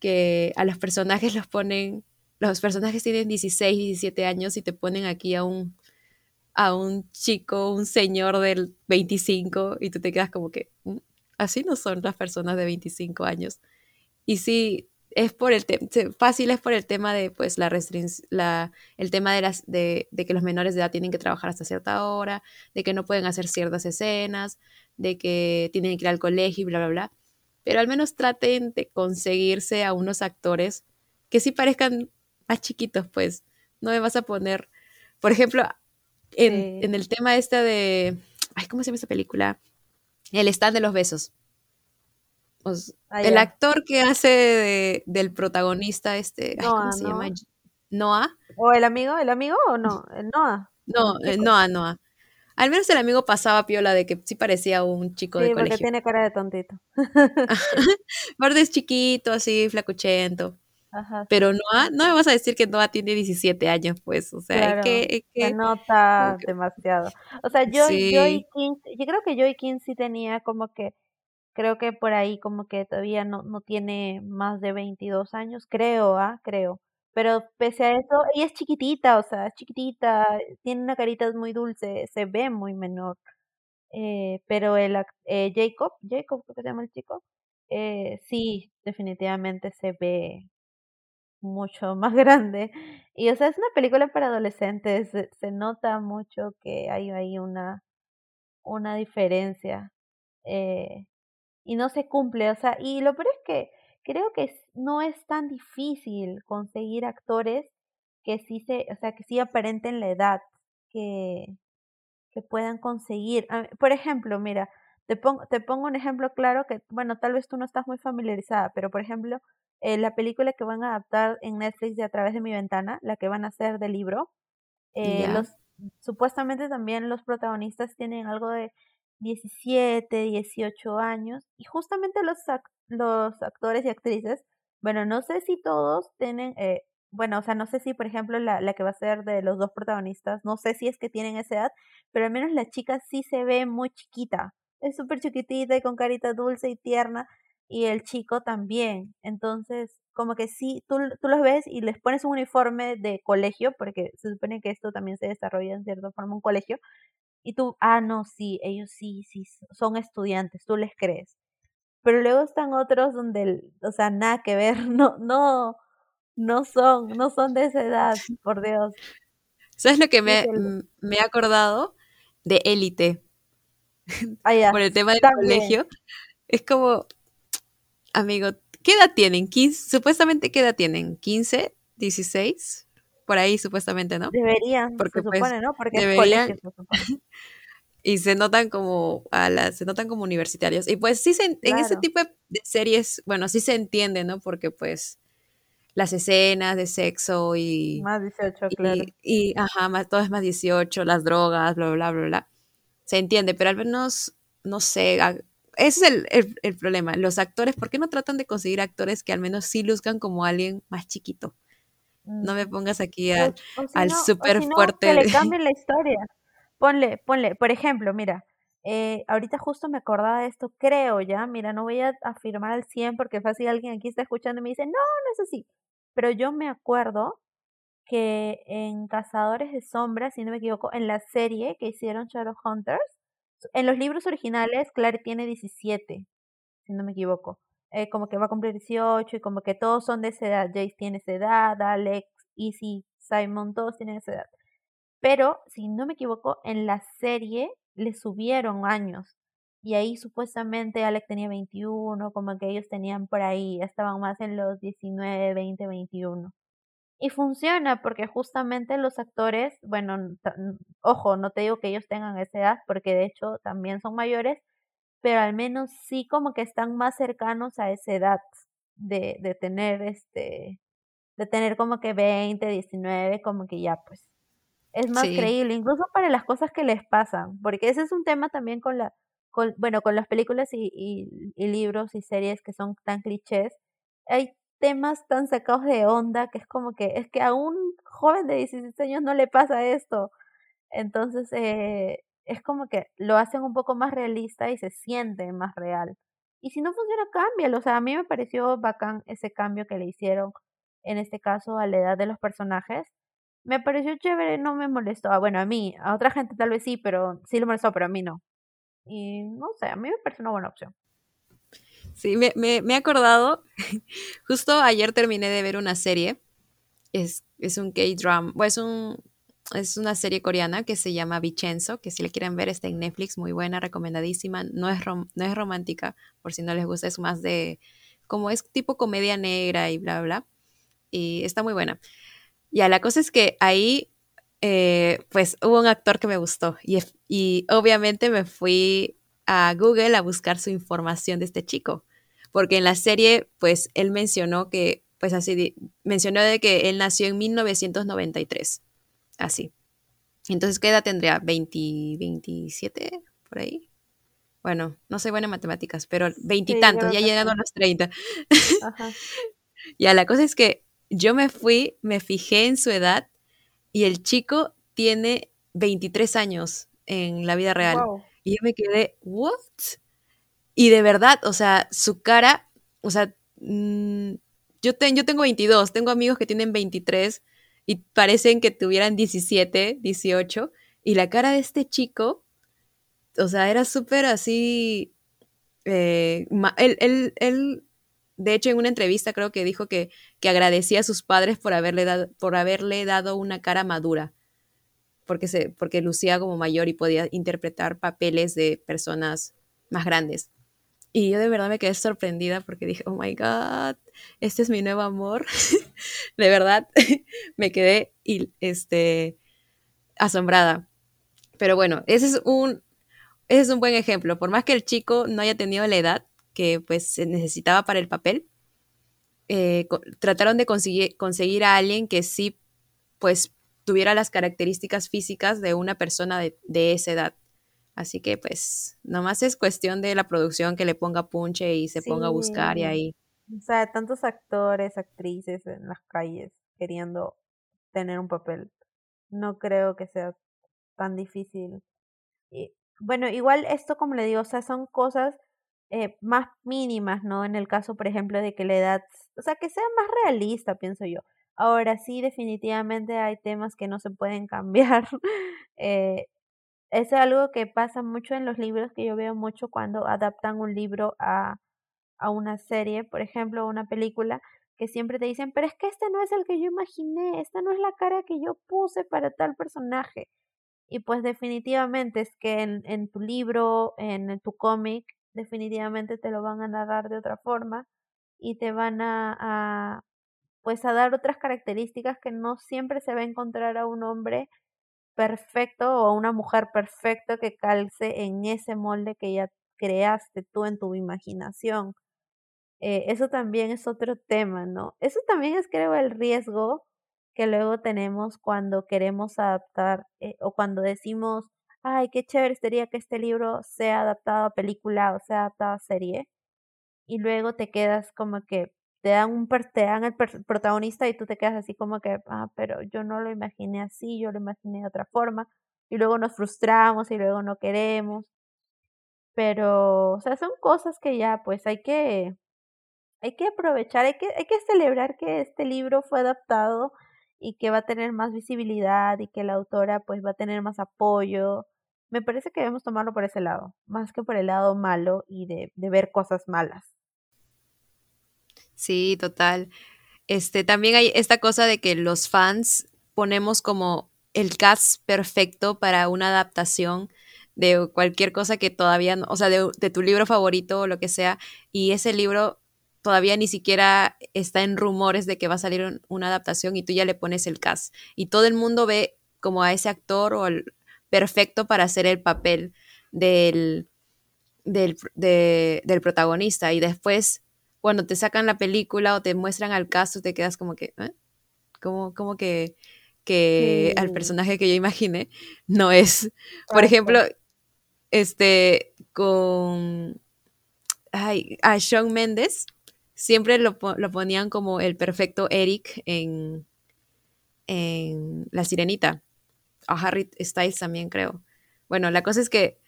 que a los personajes los ponen, los personajes tienen 16, 17 años y te ponen aquí a un, a un chico, un señor del 25 y tú te quedas como que, mm, así no son las personas de 25 años. Y sí, es por el fácil es por el tema de pues la la el tema de las de, de, que los menores de edad tienen que trabajar hasta cierta hora, de que no pueden hacer ciertas escenas, de que tienen que ir al colegio y bla, bla, bla. Pero al menos traten de conseguirse a unos actores que sí parezcan más chiquitos, pues. No me vas a poner, por ejemplo, en, el tema este de, ay, ¿cómo se llama esta película? El stand de los besos. Ah, el actor que hace de, del protagonista, este, ¿cómo se llama? Noah. ¿O el amigo? ¿El amigo o no? El Noah. No, Noah, Noah. Al menos el amigo pasaba piola de que sí parecía un chico de colegio. Sí, porque tiene cara de tontito. Verde es chiquito, así, flacuchento. Ajá, Pero Noah, no me vas a decir que Noah tiene 17 años, pues, o sea, que, Se nota demasiado. O sea, yo, yo y King, yo creo que yo y King sí tenía como que, creo que por ahí como que todavía no, no tiene más de 22 años, creo, ¿ah? Creo. Pero pese a eso, ella es chiquitita, o sea, es chiquitita, tiene una carita muy dulce, se ve muy menor. Eh, pero el eh, Jacob, Jacob, ¿qué se llama el chico? Eh, sí, definitivamente se ve mucho más grande. Y o sea, es una película para adolescentes, se, nota mucho que hay ahí una, una diferencia. Eh, y no se cumple, o sea, y lo peor es que creo que no es tan difícil conseguir actores que sí se, o sea, que sí aparenten la edad que, que puedan conseguir. Por ejemplo, mira, Te pongo, te pongo un ejemplo claro que, bueno, tal vez tú no estás muy familiarizada, pero por ejemplo, eh, la película que van a adaptar en Netflix de A través de mi ventana, la que van a hacer del libro, eh, los, supuestamente también los protagonistas tienen algo de 17, 18 años y justamente los, los actores y actrices, bueno, no sé si todos tienen, eh, bueno, o sea, no sé si por ejemplo la, la que va a ser de los dos protagonistas, no sé si es que tienen esa edad, pero al menos la chica sí se ve muy chiquita, es súper chiquitita y con carita dulce y tierna y el chico también. Entonces, como que sí, tú, tú los ves y les pones un uniforme de colegio, porque se supone que esto también se desarrolla en cierta forma un colegio, y tú, ah, no, sí, ellos sí, sí, son estudiantes, tú les crees. Pero luego están otros donde, o sea, nada que ver, no, no, no son, no son de esa edad, por Dios. ¿Sabes lo que me, me he acordado? De élite. Ah, por el tema del colegio. Es como, amigo, ¿qué edad tienen? supuestamente, ¿qué edad tienen? ¿15? ¿16? Por ahí, supuestamente, ¿no? Deberían, Porque, se pues, supone, ¿no? Porque deberían, y se notan como a las, se notan como universitarios. Y pues sí, en ese tipo de series, bueno, sí se entiende, ¿no? Porque pues las escenas de sexo y... Más 18, claro. Y, ajá, más, todo es más 18, las drogas, bla, bla, bla, bla. Se entiende, pero al menos, no sé, ese es el, el, problema. Los actores, ¿por qué no tratan de conseguir actores que al menos sí luzcan como alguien más chiquito? No me mm. pongas aquí al, al súper fuerte. Que le cambien la historia. Ponle, ponle, por ejemplo, mira, eh, ahorita justo me acordaba de esto, creo ya, mira, no voy a afirmar al 100 porque fácil alguien aquí está escuchando y me dice, no, no es así. Pero yo me acuerdo que en Cazadores de Sombras, si no me equivoco, en la serie que hicieron Shadowhunters, en los libros originales, Clary tiene 17, si no me equivoco. Eh, como que va a cumplir 18 y como que todos son de esa edad. Jace tiene esa edad, Alex, Easy, Simon, todos tienen esa edad. Pero, si no me equivoco, en la serie le subieron años. Y ahí supuestamente Alex tenía 21, como que ellos tenían por ahí, estaban más en los 19, 20, 21. Y funciona porque justamente los actores, bueno, ojo, no te digo que ellos tengan esa edad, porque de hecho también son mayores, pero al menos sí como que están más cercanos a esa edad de, de tener este, de tener como que 20, 19, como que ya pues es más creíble, incluso para las cosas que les pasan, porque ese es un tema también con la, con, bueno, con las películas y, y, y libros y series que son tan clichés, hay temas tan sacados de onda que es como que es que a un joven de 16 años no le pasa esto. Entonces, eh, es como que lo hacen un poco más realista y se siente más real. Y si no funciona, cámbialo. O sea, a mí me pareció bacán ese cambio que le hicieron, en este caso, a la edad de los personajes. Me pareció chévere, no me molestó. Ah, bueno, a mí, a otra gente tal vez sí, pero sí lo molestó, pero a mí no. Y no sé, a mí me parece una buena opción. Sí, me, me, he acordado, justo ayer terminé de ver una serie, es, es un K-drama, es, un, es una serie coreana que se llama Vicenzo, que si la quieren ver está en Netflix, muy buena, recomendadísima, no es, no es romántica, por si no les gusta, es más de, como es tipo comedia negra y bla, bla, y está muy buena. Ya, la cosa es que ahí, eh, pues hubo un actor que me gustó y, y obviamente me fui a Google a buscar su información de este chico, porque en la serie, pues él mencionó que, pues así, mencionó de que él nació en 1993, así. Entonces, ¿qué edad tendría? ¿20, 27 por ahí? Bueno, no soy buena en matemáticas, pero veintitantos, ya llegando a los 30. Ajá. ya, la cosa es que yo me fui, me fijé en su edad y el chico tiene 23 años en la vida real. Y yo me quedé, ¿what? Y de verdad, o sea, su cara, o sea, mm, yo, yo tengo 22, tengo amigos que tienen 23 y parecen que tuvieran 17, 18, y la cara de este chico, o sea, era súper así, eh, él, él, de hecho, en una entrevista creo que dijo que, que agradecía a sus padres por haberle, dado, por haberle dado una cara madura porque, se, porque lucía como mayor y podía interpretar papeles de personas más grandes. Y yo de verdad me quedé sorprendida porque dije, oh my God, este es mi nuevo amor. de verdad, me quedé este, asombrada. Pero bueno, ese es un, ese es un buen ejemplo. Por más que el chico no haya tenido la edad que pues se necesitaba para el papel, eh, trataron de conseguir, conseguir a alguien que sí pues tuviera las características físicas de una persona de, de esa edad. Así que pues nomás es cuestión de la producción que le ponga punche y se ponga a buscar y ahí. O sea, tantos actores, actrices en las calles queriendo tener un papel. No creo que sea tan difícil. Y, bueno, igual esto, como le digo, o sea, son cosas eh, más mínimas, ¿no? En el caso, por ejemplo, de que la edad, o sea, que sea más realista, pienso yo. Ahora sí, definitivamente hay temas que no se pueden cambiar. eh, es algo que pasa mucho en los libros, que yo veo mucho cuando adaptan un libro a, a una serie, por ejemplo, una película, que siempre te dicen, pero es que este no es el que yo imaginé, esta no es la cara que yo puse para tal personaje. Y pues definitivamente es que en, en tu libro, en tu cómic, definitivamente te lo van a narrar de otra forma y te van a, a pues a dar otras características que no siempre se va a encontrar a un hombre perfecto o a una mujer perfecta que calce en ese molde que ya creaste tú en tu imaginación. Eh, eso también es otro tema, ¿no? Eso también es, creo, el riesgo que luego tenemos cuando queremos adaptar eh, o cuando decimos, ay, qué chévere sería que este libro sea adaptado a película o sea adaptado a serie. Y luego te quedas como que te dan un te dan el protagonista y tú te quedas así como que, ah, pero yo no lo imaginé así, yo lo imaginé de otra forma. Y luego nos frustramos y luego no queremos. Pero, o sea, son cosas que ya pues hay que hay que aprovechar, hay que, hay que celebrar que este libro fue adaptado y que va a tener más visibilidad y que la autora pues va a tener más apoyo. Me parece que debemos tomarlo por ese lado, más que por el lado malo y de, de ver cosas malas. Sí, total. Este, también hay esta cosa de que los fans ponemos como el cast perfecto para una adaptación de cualquier cosa que todavía, no, o sea, de, tu libro favorito o lo que sea, y ese libro todavía ni siquiera está en rumores de que va a salir una adaptación y tú ya le pones el cast. Y todo el mundo ve como a ese actor o el perfecto para hacer el papel del, del, del protagonista. Y después, cuando te sacan la película o te muestran al caso, te quedas como que, ¿eh? como, como que, que al personaje que yo imaginé no es. Por ejemplo, este, con ay, a Shawn Mendes, siempre lo, lo, ponían como el perfecto Eric en, en La Sirenita. A Harry Styles también creo. Bueno, la cosa es que,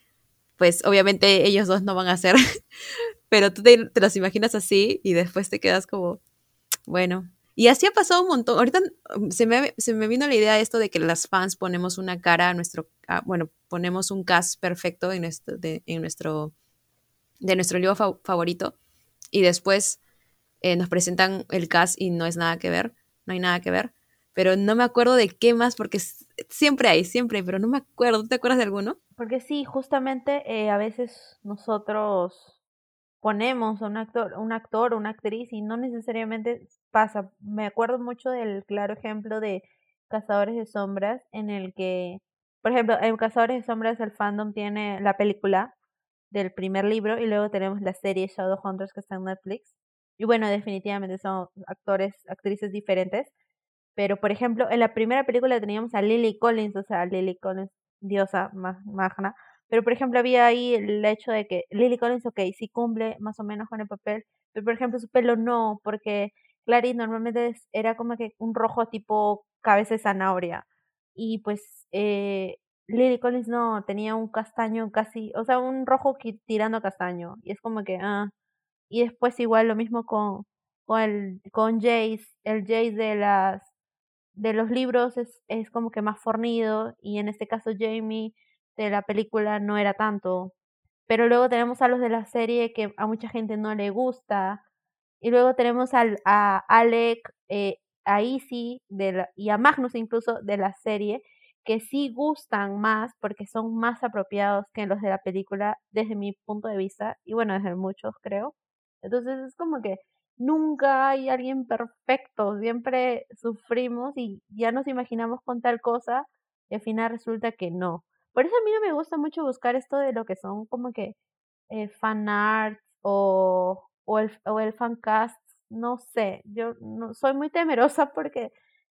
pues obviamente ellos dos no van a ser, pero tú te, te los imaginas así y después te quedas como, bueno. Y así ha pasado un montón. Ahorita um, se me, se me vino la idea de esto de que las fans ponemos una cara a nuestro, a, bueno, ponemos un cast perfecto en nuestro, de, en nuestro, de nuestro libro fa favorito y después eh, nos presentan el cast y no es nada que ver, no hay nada que ver, pero no me acuerdo de qué más porque siempre hay, siempre hay, pero no me acuerdo, ¿te acuerdas de alguno? Porque sí, justamente eh, a veces nosotros ponemos a un actor, un actor o una actriz y no necesariamente pasa. Me acuerdo mucho del claro ejemplo de Cazadores de Sombras en el que, por ejemplo, en Cazadores de Sombras el fandom tiene la película del primer libro y luego tenemos la serie Shadowhunters que está en Netflix y bueno, definitivamente son actores, actrices diferentes. Pero, por ejemplo, en la primera película teníamos a Lily Collins, o sea, Lily Collins, diosa magna. Pero, por ejemplo, había ahí el hecho de que Lily Collins, ok, sí cumple más o menos con el papel, pero, por ejemplo, su pelo no, porque Clarice normalmente era como que un rojo tipo cabeza de zanahoria. Y pues eh, Lily Collins no, tenía un castaño casi, o sea, un rojo tirando a castaño. Y es como que, ah, y después igual lo mismo con, con, el, con Jace, el Jace de las de los libros es, es como que más fornido y en este caso Jamie de la película no era tanto. Pero luego tenemos a los de la serie que a mucha gente no le gusta. Y luego tenemos al, a Alec, eh, a Izzy de la, y a Magnus incluso de la serie, que sí gustan más porque son más apropiados que los de la película desde mi punto de vista y bueno, desde muchos creo. Entonces es como que nunca hay alguien perfecto, siempre sufrimos y ya nos imaginamos con tal cosa y al final resulta que no. Por eso a mí no me gusta mucho buscar esto de lo que son como que eh, fan art o, o, el, o el fan cast. No sé, yo no, soy muy temerosa porque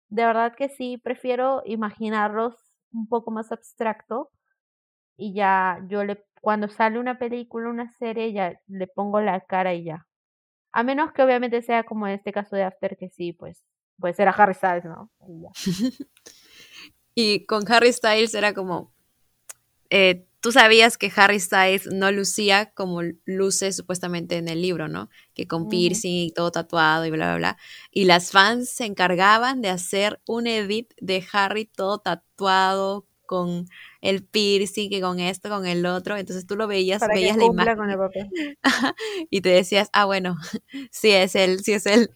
de verdad que sí, prefiero imaginarlos un poco más abstracto y ya yo le cuando sale una película, una serie, ya le pongo la cara y ya. A menos que obviamente sea como en este caso de After, que sí, pues puede ser a Harry Styles, ¿no? Y con Harry Styles era como, eh, tú sabías que Harry Styles no lucía como luce supuestamente en el libro, ¿no? Que con piercing y todo tatuado y bla, bla, bla. Y las fans se encargaban de hacer un edit de Harry todo tatuado con el piercing, que con esto, con el otro. Entonces tú lo veías, veías la imagen. Con el papel. y te decías, ah, bueno, sí es él, sí es él.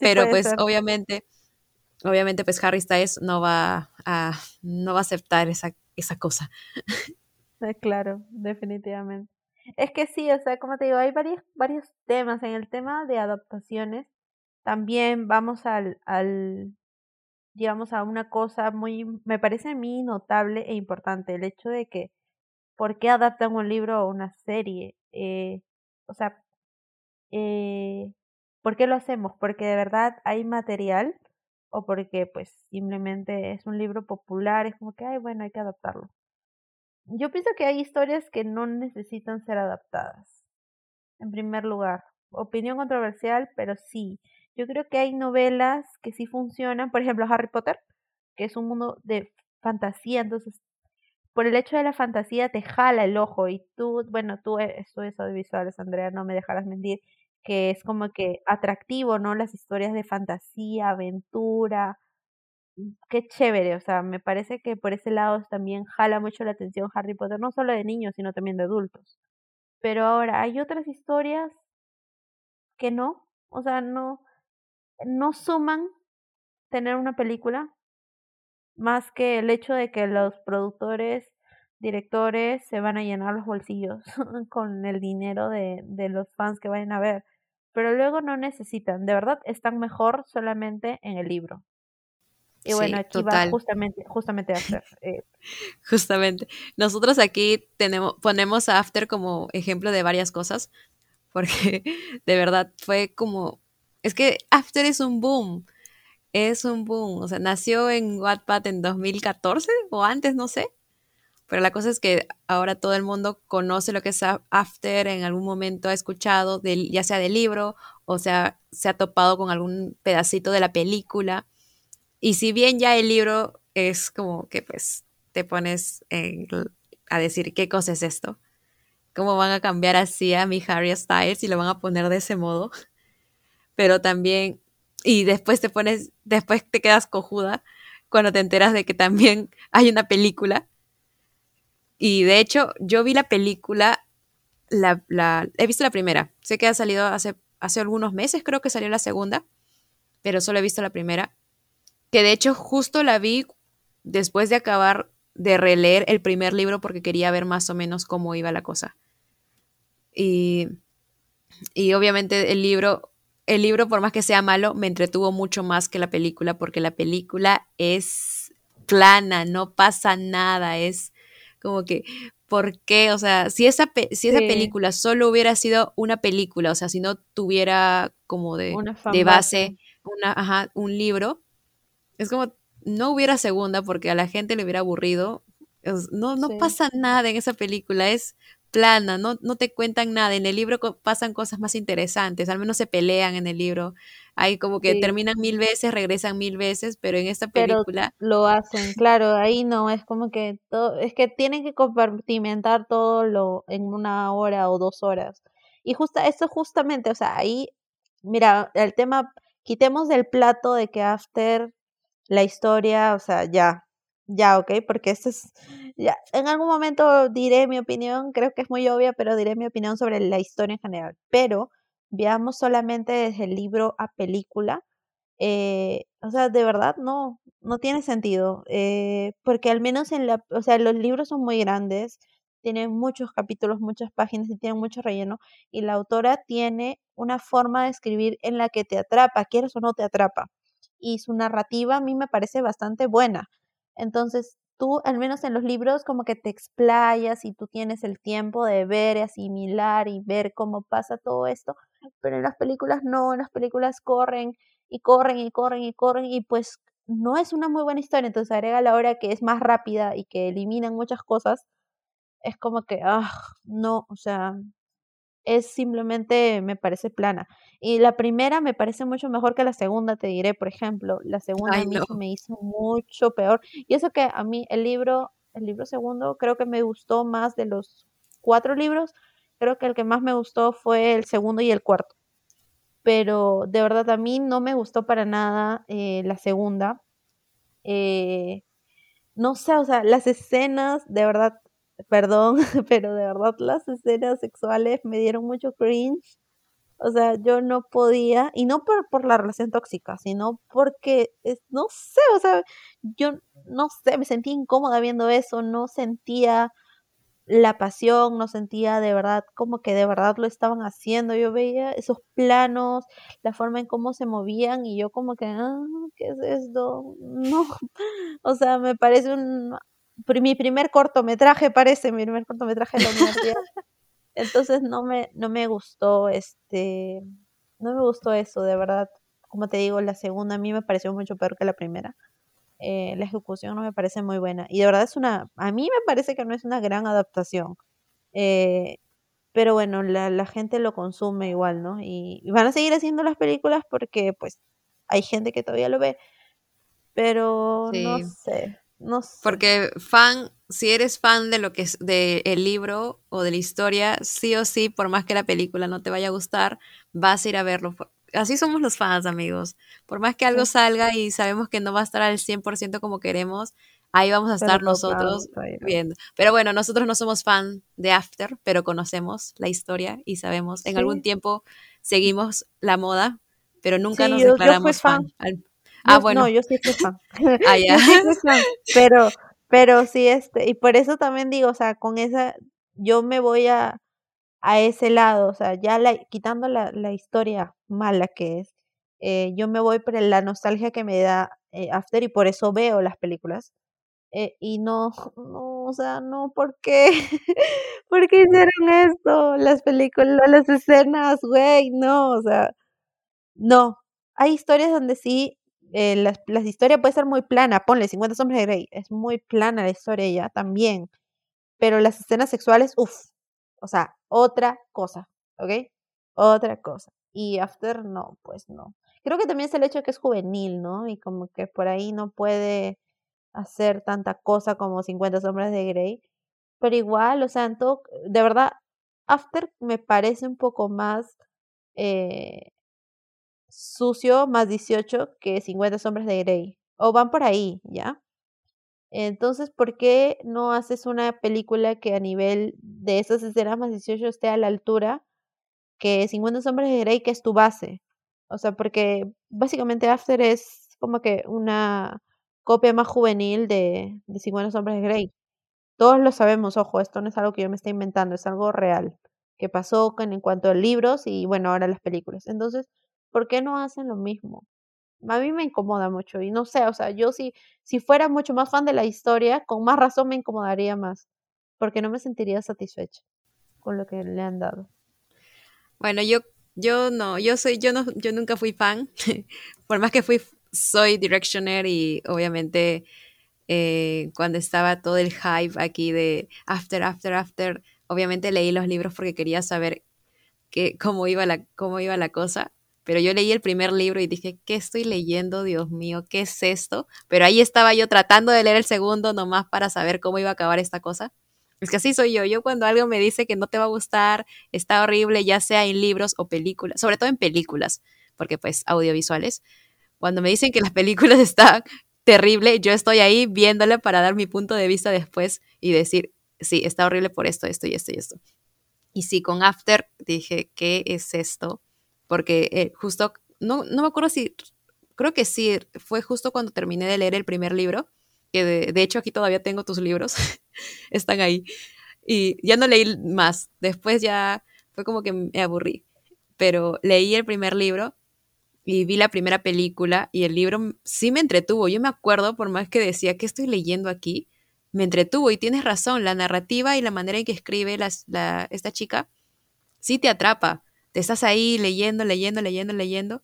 Pero pues obviamente, obviamente pues Harry Styles no va a, no va a aceptar esa, esa cosa. Claro, definitivamente. Es que sí, o sea, como te digo, hay varios, varios temas. En el tema de adaptaciones, también vamos al, al, digamos, a una cosa muy, me parece a mí notable e importante, el hecho de que, ¿por qué adaptan un libro o una serie? Eh, o sea, eh, ¿por qué lo hacemos? ¿Porque de verdad hay material? ¿O porque pues simplemente es un libro popular? Es como que, ay, bueno, hay que adaptarlo. Yo pienso que hay historias que no necesitan ser adaptadas. En primer lugar, opinión controversial, pero sí. Yo creo que hay novelas que sí funcionan, por ejemplo Harry Potter, que es un mundo de fantasía, entonces por el hecho de la fantasía te jala el ojo y tú, bueno, tú estudias audiovisuales, Andrea, no me dejarás mentir, que es como que atractivo, ¿no? Las historias de fantasía, aventura, qué chévere, o sea, me parece que por ese lado también jala mucho la atención Harry Potter, no solo de niños, sino también de adultos. Pero ahora, hay otras historias que no, o sea, no, no suman tener una película más que el hecho de que los productores, directores se van a llenar los bolsillos con el dinero de, de los fans que vayan a ver. Pero luego no necesitan, de verdad están mejor solamente en el libro. Y bueno, aquí va justamente, justamente After. Eh. Justamente. Nosotros aquí tenemos, ponemos a After como ejemplo de varias cosas, porque de verdad fue como es que After es un boom. Es un boom. O sea, nació en Wattpad en 2014 o antes, no sé. Pero la cosa es que ahora todo el mundo conoce lo que es After, en algún momento ha escuchado, ya sea del libro o sea, se ha topado con algún pedacito de la película. Y si bien ya el libro es como que pues te pones a decir qué cosa es esto, cómo van a cambiar así a mi Harry Styles y lo van a poner de ese modo pero también, y después te pones, después te quedas cojuda cuando te enteras de que también hay una película. Y de hecho, yo vi la película, la, he visto la primera, sé que ha salido hace, hace algunos meses, creo que salió la segunda, pero solo he visto la primera, que de hecho justo la vi después de acabar de releer el primer libro porque quería ver más o menos cómo iba la cosa. Y, y obviamente el libro el libro, por más que sea malo, me entretuvo mucho más que la película, porque la película es plana, no pasa nada, es como que, ¿por qué? O sea, si esa, si esa película solo hubiera sido una película, o sea, si no tuviera como de, de base una, un libro, es como, no hubiera segunda porque a la gente le hubiera aburrido. No, no pasa nada en esa película, es plana, no, no te cuentan nada. En el libro pasan cosas más interesantes, al menos se pelean en el libro. Hay como que terminan mil veces, regresan mil veces, pero en esta película... lo hacen, claro, ahí no, es como que todo, es que tienen que compartimentar todo lo en una hora o dos horas. Y justa, eso justamente, o sea, ahí, mira, el tema, quitemos del plato de que After, la historia, o sea, ya, ya, ok, porque esto es, ya, en algún momento diré mi opinión, creo que es muy obvia, pero diré mi opinión sobre la historia en general. Pero veamos solamente desde el libro a película, eh, o sea, de verdad no, no tiene sentido, eh, porque al menos en la, o sea, los libros son muy grandes, tienen muchos capítulos, muchas páginas y tienen mucho relleno, y la autora tiene una forma de escribir en la que te atrapa, quieres o no te atrapa, y su narrativa a mí me parece bastante buena. Entonces, tú, al menos en los libros, como que te explayas y tú tienes el tiempo de ver y asimilar y ver cómo pasa todo esto, pero en las películas no, en las películas corren y corren y corren y corren y pues no es una muy buena historia, entonces agrega la hora que es más rápida y que eliminan muchas cosas, es como que, ah, no, o sea, es simplemente, me parece plana. Y la primera me parece mucho mejor que la segunda, te diré, por ejemplo. La segunda a mí me hizo mucho peor. Y eso que a mí el libro, el libro segundo, creo que me gustó más de los cuatro libros. Creo que el que más me gustó fue el segundo y el cuarto. Pero de verdad a mí no me gustó para nada eh, la segunda. Eh, no sé, o sea, las escenas, de verdad, perdón, pero de verdad las escenas sexuales me dieron mucho cringe. O sea, yo no podía, y no por, por la relación tóxica, sino porque, no sé, o sea, yo no sé, me sentía incómoda viendo eso, no sentía la pasión, no sentía de verdad como que de verdad lo estaban haciendo. Yo veía esos planos, la forma en cómo se movían y yo como que, ah, ¿qué es esto? No, o sea, me parece un mi primer cortometraje parece, mi primer cortometraje de la universidad. Entonces no me, no me gustó, este, no me gustó eso, de verdad. Como te digo, la segunda a mí me pareció mucho peor que la primera. Eh, la ejecución no me parece muy buena. Y de verdad es una, a mí me parece que no es una gran adaptación. Eh, pero bueno, la, la, gente lo consume igual, ¿no? Y, y, van a seguir haciendo las películas porque pues hay gente que todavía lo ve. Pero no sé. No sé. Porque fan, si eres fan de lo que es del libro o de la historia, sí o sí, por más que la película no te vaya a gustar, vas a ir a verlo. Así somos los fans, amigos. Por más que algo salga y sabemos que no va a estar al 100% como queremos, ahí vamos a estar nosotros viendo. Pero bueno, nosotros no somos fan de After, pero conocemos la historia y sabemos, en algún tiempo seguimos la moda, pero nunca nos declaramos fan. Ah, bueno. No, yo sí soy fan. ah, ya. Pero, pero sí, este, y por eso también digo, o sea, con esa, yo me voy a, a ese lado, o sea, ya la, quitando la, la historia mala que es, eh, yo me voy por la nostalgia que me da eh, After y por eso veo las películas. Eh, y no, no, o sea, no, ¿por qué? ¿Por qué hicieron esto? Las películas, las escenas, güey, no, o sea, no. Hay historias donde sí eh, la, la, historia puede ser muy plana, ponle 50 sombras de Grey, es muy plana la historia ya también, pero las escenas sexuales, uff, o sea, otra cosa, ¿ok? Otra cosa. Y After no, pues no. Creo que también es el hecho de que es juvenil, ¿no? Y como que por ahí no puede hacer tanta cosa como 50 sombras de Grey, pero igual, o sea, en todo, de verdad, After me parece un poco más eh, sucio más 18 que 50 sombras de Grey. O van por ahí, ¿ya? Entonces, ¿por qué no haces una película que a nivel de esas escenas más 18 esté a la altura que 50 sombras de Grey, que es tu base? O sea, porque básicamente After es como que una copia más juvenil de, de 50 sombras de Grey. Todos lo sabemos, ojo, esto no es algo que yo me esté inventando, es algo real que pasó en cuanto a libros y bueno, ahora las películas. Entonces, ¿por qué no hacen lo mismo? A mí me incomoda mucho y no sé, o sea, yo si, si fuera mucho más fan de la historia, con más razón me incomodaría más, porque no me sentiría satisfecha con lo que le han dado. Bueno, yo, yo no, yo soy, yo no, yo nunca fui fan, por más que fui, soy Directioner y obviamente eh, cuando estaba todo el hype aquí de After, After, After, obviamente leí los libros porque quería saber que, cómo, iba la, cómo iba la cosa pero yo leí el primer libro y dije, ¿qué estoy leyendo? Dios mío, ¿qué es esto? Pero ahí estaba yo tratando de leer el segundo nomás para saber cómo iba a acabar esta cosa. Es que así soy yo. Yo cuando algo me dice que no te va a gustar, está horrible, ya sea en libros o películas, sobre todo en películas, porque pues audiovisuales, cuando me dicen que las películas están terrible, yo estoy ahí viéndole para dar mi punto de vista después y decir, sí, está horrible por esto, esto y esto y esto. Y sí, con After dije, ¿qué es esto? Porque eh, justo, no, no me acuerdo si, creo que sí, fue justo cuando terminé de leer el primer libro, que de, hecho aquí todavía tengo tus libros, están ahí, y ya no leí más, después ya fue como que me aburrí, pero leí el primer libro y vi la primera película y el libro sí me entretuvo, yo me acuerdo, por más que decía, ¿qué estoy leyendo aquí? me entretuvo y tienes razón, la narrativa y la manera en que escribe la, esta chica sí te atrapa. Te estás ahí leyendo, leyendo, leyendo, leyendo.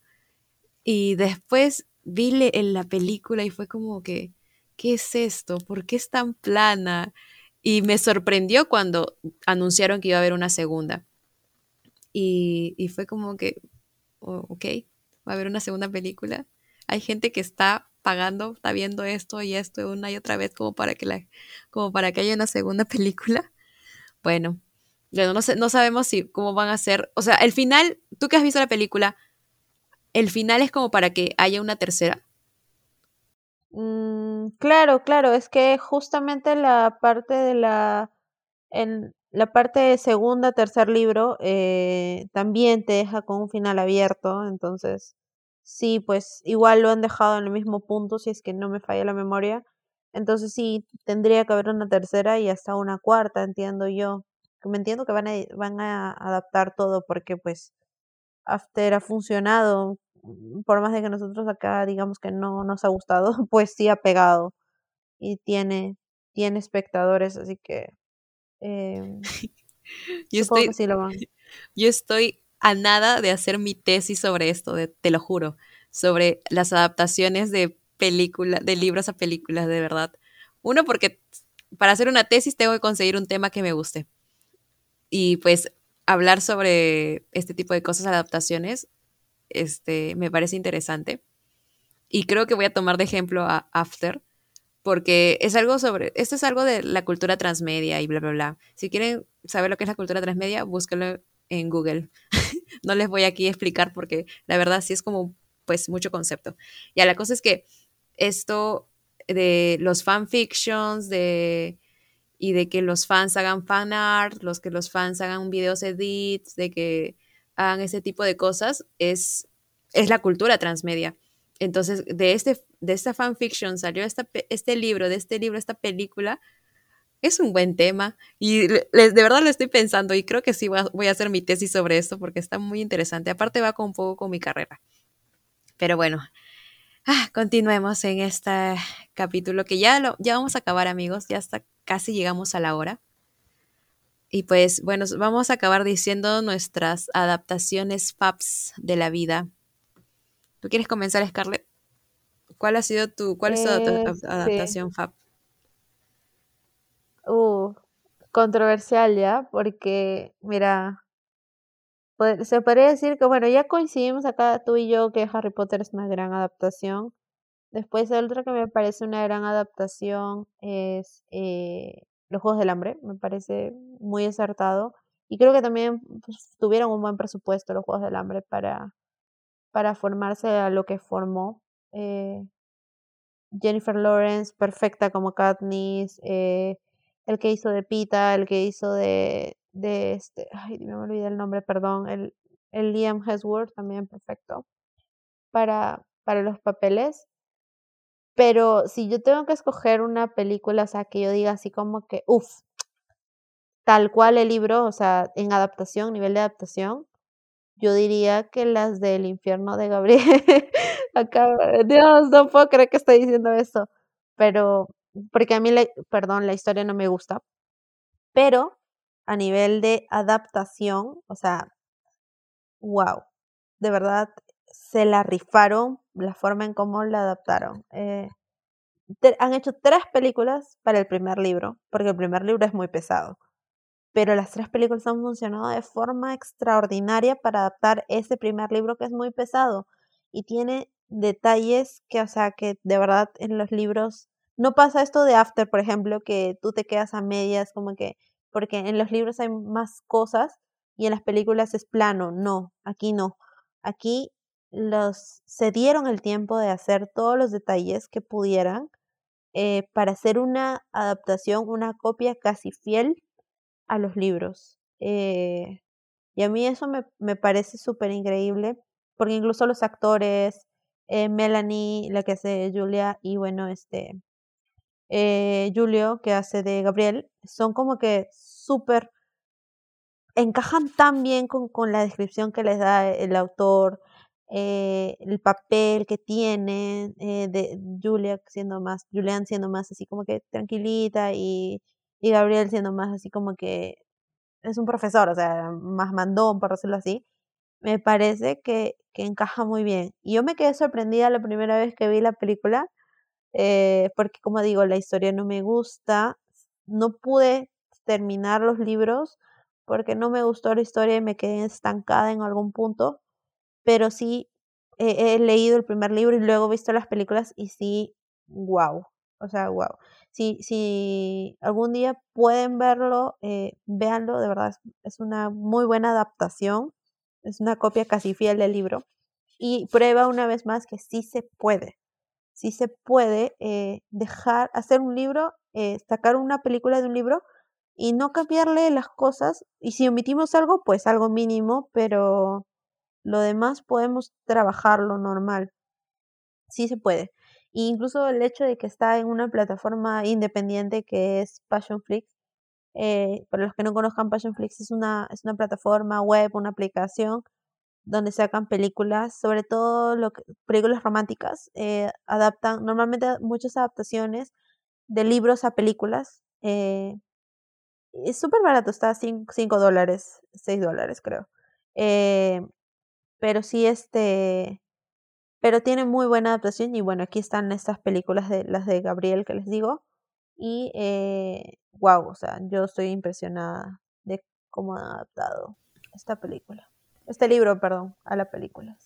Y después vi en la película y fue como que, ¿qué es esto? ¿Por qué es tan plana? Y me sorprendió cuando anunciaron que iba a haber una segunda. Y, y fue como que, oh, ok, va a haber una segunda película. Hay gente que está pagando, está viendo esto y esto una y otra vez como para que la, como para que haya una segunda película. Bueno, no, no sabemos si cómo van a ser. O sea, el final, tú que has visto la película, el final es como para que haya una tercera. Mm, claro, claro, es que justamente la parte de la, en la parte de segunda, tercer libro, eh, también te deja con un final abierto, entonces sí, pues igual lo han dejado en el mismo punto, si es que no me falla la memoria, entonces sí, tendría que haber una tercera y hasta una cuarta, entiendo yo. Me entiendo que van a, van a adaptar todo porque pues After ha funcionado, mm, por más de que nosotros acá digamos que no nos ha gustado, pues sí ha pegado y tiene, tiene espectadores, así que eh, yo, estoy, yo estoy a nada de hacer mi tesis sobre esto, de, te lo juro, sobre las adaptaciones de películas, de libros a películas, de verdad. Uno, porque para hacer una tesis tengo que conseguir un tema que me guste. Y pues hablar sobre este tipo de cosas, adaptaciones, este, me parece interesante. Y creo que voy a tomar de ejemplo a After, porque es algo sobre, esto es algo de la cultura transmedia y bla, bla, bla. Si quieren saber lo que es la cultura transmedia, búsquenlo en Google. no les voy aquí a explicar porque la verdad sí es como, pues, mucho concepto. Ya, la cosa es que esto de los fanfictions, de y de que los fans hagan fan art, los que los fans hagan videos edits, de que hagan ese tipo de cosas, es, es la cultura transmedia. Entonces, de, este, de esta fanfiction salió esta, este libro, de este libro, esta película, es un buen tema y de verdad lo estoy pensando y creo que sí voy a, hacer mi tesis sobre esto porque está muy interesante. Aparte va con un poco con mi carrera. Pero bueno, ah, continuemos en este capítulo que ya, lo, ya vamos a acabar amigos, ya está casi llegamos a la hora. Y pues bueno, vamos a acabar diciendo nuestras adaptaciones FAPs de la vida. ¿Tú quieres comenzar, Scarlett? ¿Cuál ha sido tu, cuál es tu eh, adaptación FAP? Uh, controversial ya, porque mira, se podría decir que bueno, ya coincidimos acá tú y yo que Harry Potter es una gran adaptación. Después, el otro que me parece una gran adaptación es eh, Los Juegos del Hambre. Me parece muy acertado. Y creo que también pues, tuvieron un buen presupuesto los Juegos del Hambre para, para formarse a lo que formó. Eh, Jennifer Lawrence, perfecta como Katniss. Eh, el que hizo de Pita, el que hizo de, de este, ay, me olvidé el nombre, perdón, el, el Liam Hemsworth también perfecto para, para los papeles. Pero si yo tengo que escoger una película, o sea, que yo diga así como que, uff, tal cual el libro, o sea, en adaptación, nivel de adaptación, yo diría que las del infierno de Gabriel. Acá, Dios, no puedo creer que estoy diciendo eso. Pero, porque a mí, perdón, la historia no me gusta. Pero a nivel de adaptación, o sea, wow, de verdad, se la rifaron la forma en cómo la adaptaron. Eh, han hecho tres películas para el primer libro, porque el primer libro es muy pesado. Pero las tres películas han funcionado de forma extraordinaria para adaptar ese primer libro que es muy pesado y tiene detalles que, o sea, que de verdad en los libros no pasa esto de After, por ejemplo, que tú te quedas a medias, como que, porque en los libros hay más cosas y en las películas es plano. No, aquí no. Aquí los se dieron el tiempo de hacer todos los detalles que pudieran eh, para hacer una adaptación, una copia casi fiel a los libros. Eh, y a mí eso me, me parece súper increíble, porque incluso los actores, eh, Melanie, la que hace Julia, y bueno, este Julio, que hace de Gabriel, son como que súper encajan tan bien con, con la descripción que les da el autor, eh, el papel que tiene eh, de Julia siendo más, Julian siendo más así como que tranquilita y, y Gabriel siendo más así como que es un profesor, o sea, más mandón, por decirlo así, me parece que, que encaja muy bien. Y yo me quedé sorprendida la primera vez que vi la película, eh, porque como digo, la historia no me gusta, no pude terminar los libros porque no me gustó la historia y me quedé estancada en algún punto, pero sí he leído el primer libro y luego he visto las películas y sí, wow, o sea, wow. Si, si algún día pueden verlo, eh, véanlo, de verdad es, una muy buena adaptación, es una copia casi fiel del libro y prueba una vez más que sí se puede, sí se puede eh, dejar, hacer un libro, eh, sacar una película de un libro y no cambiarle las cosas y si omitimos algo, pues algo mínimo, pero lo demás podemos trabajarlo normal. Sí se puede. E incluso el hecho de que está en una plataforma independiente que es Passionflix. Eh, para los que no conozcan, Passionflix es una, es una plataforma web, una aplicación donde sacan películas, sobre todo lo que, películas románticas. Eh, adaptan, normalmente muchas adaptaciones de libros a películas. Eh, es súper barato, está a 5 dólares, 6 dólares creo. Eh, pero sí, este, pero tiene muy buena adaptación y bueno, aquí están estas películas de las de Gabriel que les digo y eh, wow, o sea, yo estoy impresionada de cómo han adaptado esta película, este libro, perdón, a la película.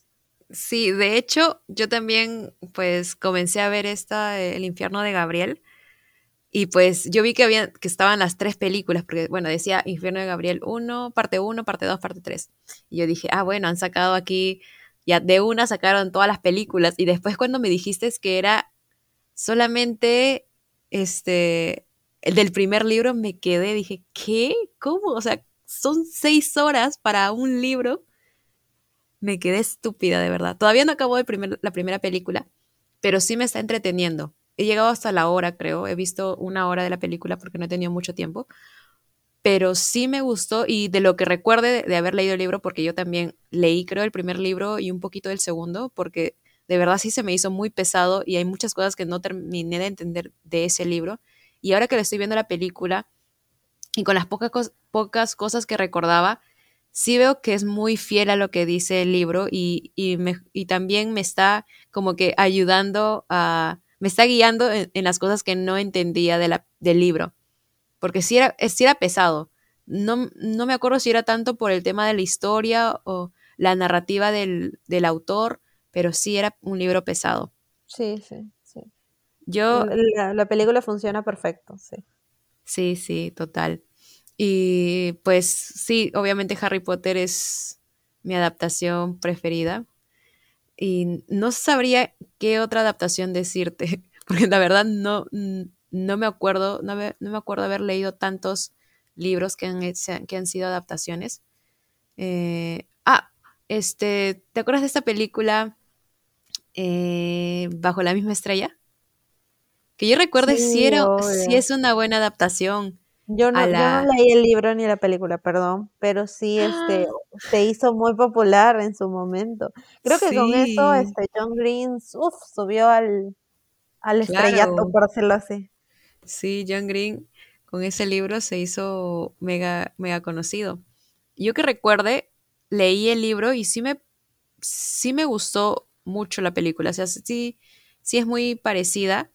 Sí, de hecho, yo también pues comencé a ver esta El infierno de Gabriel y pues yo vi que había que estaban las tres películas porque bueno, decía Infierno de Gabriel 1, parte 1, parte 2, parte 3. Y yo dije, "Ah, bueno, han sacado aquí ya de una sacaron todas las películas y después cuando me dijiste que era solamente este el del primer libro me quedé, dije, ¿qué? ¿Cómo? O sea, son seis horas para un libro. Me quedé estúpida, de verdad. Todavía no acabó primer, la primera película, pero sí me está entreteniendo. He llegado hasta la hora, creo. He visto una hora de la película porque no he tenido mucho tiempo pero sí me gustó y de lo que recuerde de, haber leído el libro, porque yo también leí creo el primer libro y un poquito del segundo, porque de verdad sí se me hizo muy pesado y hay muchas cosas que no terminé de entender de ese libro. Y ahora que le estoy viendo la película y con las pocas, pocas cosas que recordaba, sí veo que es muy fiel a lo que dice el libro y, y, me, y también me está como que ayudando a, me está guiando en, en las cosas que no entendía de la, del libro porque sí era, era pesado. No, no, me acuerdo si era tanto por el tema de la historia o la narrativa del, del autor, pero sí era un libro pesado. Sí, sí, sí. Yo, la, la, película funciona perfecto, sí. Sí, sí, total. Y pues sí, obviamente Harry Potter es mi adaptación preferida. Y no sabría qué otra adaptación decirte, porque la verdad no, no me acuerdo, no me, no me acuerdo haber leído tantos libros que han, que han sido adaptaciones. Eh, ah, este, ¿te acuerdas de esta película eh, Bajo la misma estrella? Que yo recuerde si, era, si es una buena adaptación. Yo no, leí el libro ni la película, perdón, pero sí este, se hizo muy popular en su momento. Creo que con eso este, John Green subió al, al estrellato, por decirlo así. Sí, John Green con ese libro se hizo mega, mega conocido. Yo que recuerde, leí el libro y sí me, sí me gustó mucho la película. O sea, sí, sí es muy parecida.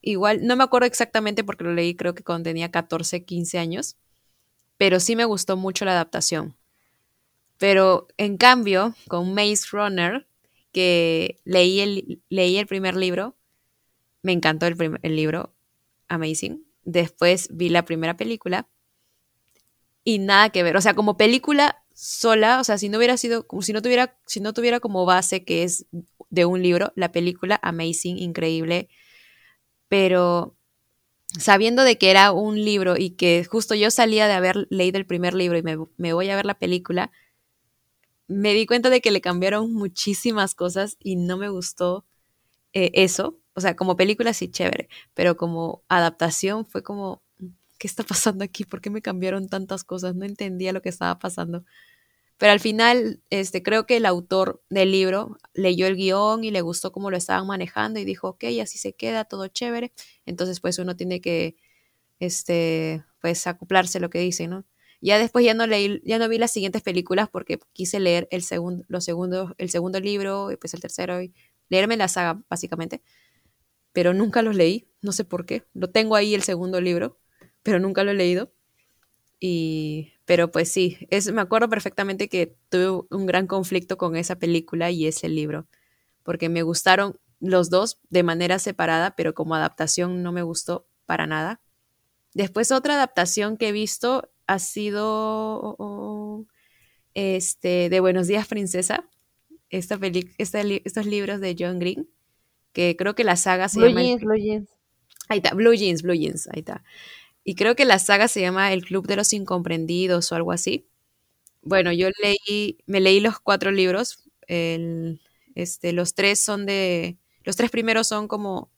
Igual, no me acuerdo exactamente porque lo leí creo que cuando tenía 14, 15 años, pero sí me gustó mucho la adaptación. Pero en cambio, con Maze Runner, que leí el, leí el primer libro, me encantó el, el libro, amazing. Después vi la primera película y nada que ver. O sea, como película sola, o sea, si no hubiera sido, como si no tuviera, si no tuviera como base que es de un libro, la película amazing, increíble. Pero sabiendo de que era un libro y que justo yo salía de haber leído el primer libro y me, voy a ver la película, me di cuenta de que le cambiaron muchísimas cosas y no me gustó eh, eso. O sea, como película sí chévere, pero como adaptación fue como, ¿qué está pasando aquí? ¿Por qué me cambiaron tantas cosas? No entendía lo que estaba pasando. Pero al final, este, creo que el autor del libro leyó el guion y le gustó cómo lo estaban manejando y dijo, ok, así se queda, todo chévere. Entonces, pues uno tiene que, este, pues acoplarse lo que dice, ¿no? Ya después ya no leí, ya no vi las siguientes películas porque quise leer el segundo, los segundos, el segundo libro y pues el tercero y leerme la saga, básicamente. Pero nunca los leí, no sé por qué. Lo tengo ahí el segundo libro, pero nunca lo he leído. Y, pero pues sí, es, me acuerdo perfectamente que tuve un gran conflicto con esa película y ese libro, porque me gustaron los dos de manera separada, pero como adaptación no me gustó para nada. Después otra adaptación que he visto ha sido este, de Buenos días, princesa, esta estos libros de John Green, que creo que la saga se llama... Jeans, Blue Jeans. Ahí está, Blue Jeans, Blue Jeans, ahí está. Y creo que la saga se llama El Club de los Incomprendidos o algo así. Bueno, yo leí, me leí los cuatro libros. este, los tres son de. Los tres primeros son como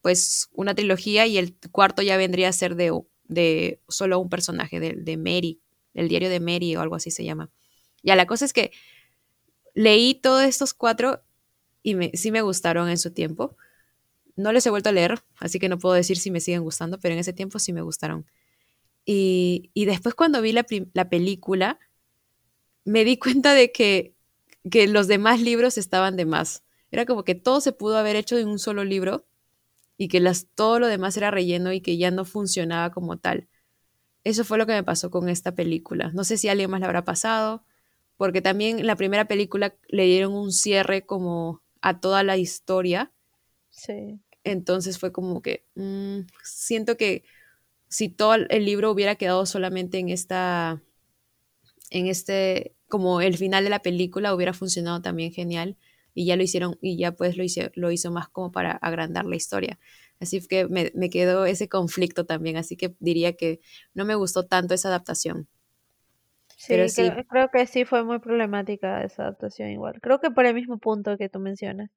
pues una trilogía y el cuarto ya vendría a ser de, de solo un personaje, de, de Mary, el diario de Mary o algo así se llama. Ya, la cosa es que leí todos estos cuatro y me, sí me gustaron en su tiempo. No les he vuelto a leer, así que no puedo decir si me siguen gustando, pero en ese tiempo sí me gustaron. Y, después cuando vi la, película, me di cuenta de que, que los demás libros estaban de más. Era como que todo se pudo haber hecho en un solo libro y que las, todo lo demás era relleno y que ya no funcionaba como tal. Eso fue lo que me pasó con esta película. No sé si a alguien más le habrá pasado, porque también en la primera película le dieron un cierre como a toda la historia. Sí. Entonces fue como que mm, siento que si todo el libro hubiera quedado solamente en esta, en este, como el final de la película hubiera funcionado también genial y ya lo hicieron y ya pues lo hizo, lo hizo más como para agrandar la historia. Así que me, me quedó ese conflicto también, así que diría que no me gustó tanto esa adaptación. Sí, sí. creo que sí fue muy problemática esa adaptación igual. Creo que por el mismo punto que tú mencionas.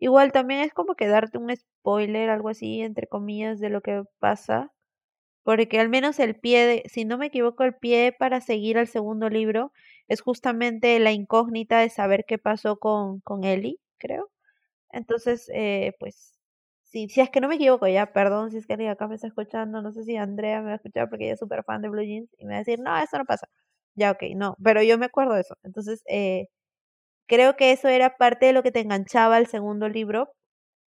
Igual también es como que darte un spoiler, algo así, entre comillas, de lo que pasa. Porque al menos el pie, de, si no me equivoco, el pie para seguir al segundo libro es justamente la incógnita de saber qué pasó con, con Ellie, creo. Entonces, eh, pues, si, si es que no me equivoco ya, perdón si es que alguien acá me está escuchando, no sé si Andrea me va a escuchar porque ella es súper fan de Blue Jeans y me va a decir, no, eso no pasa. Ya, ok, no, pero yo me acuerdo de eso. Entonces, eh, creo que eso era parte de lo que te enganchaba al segundo libro.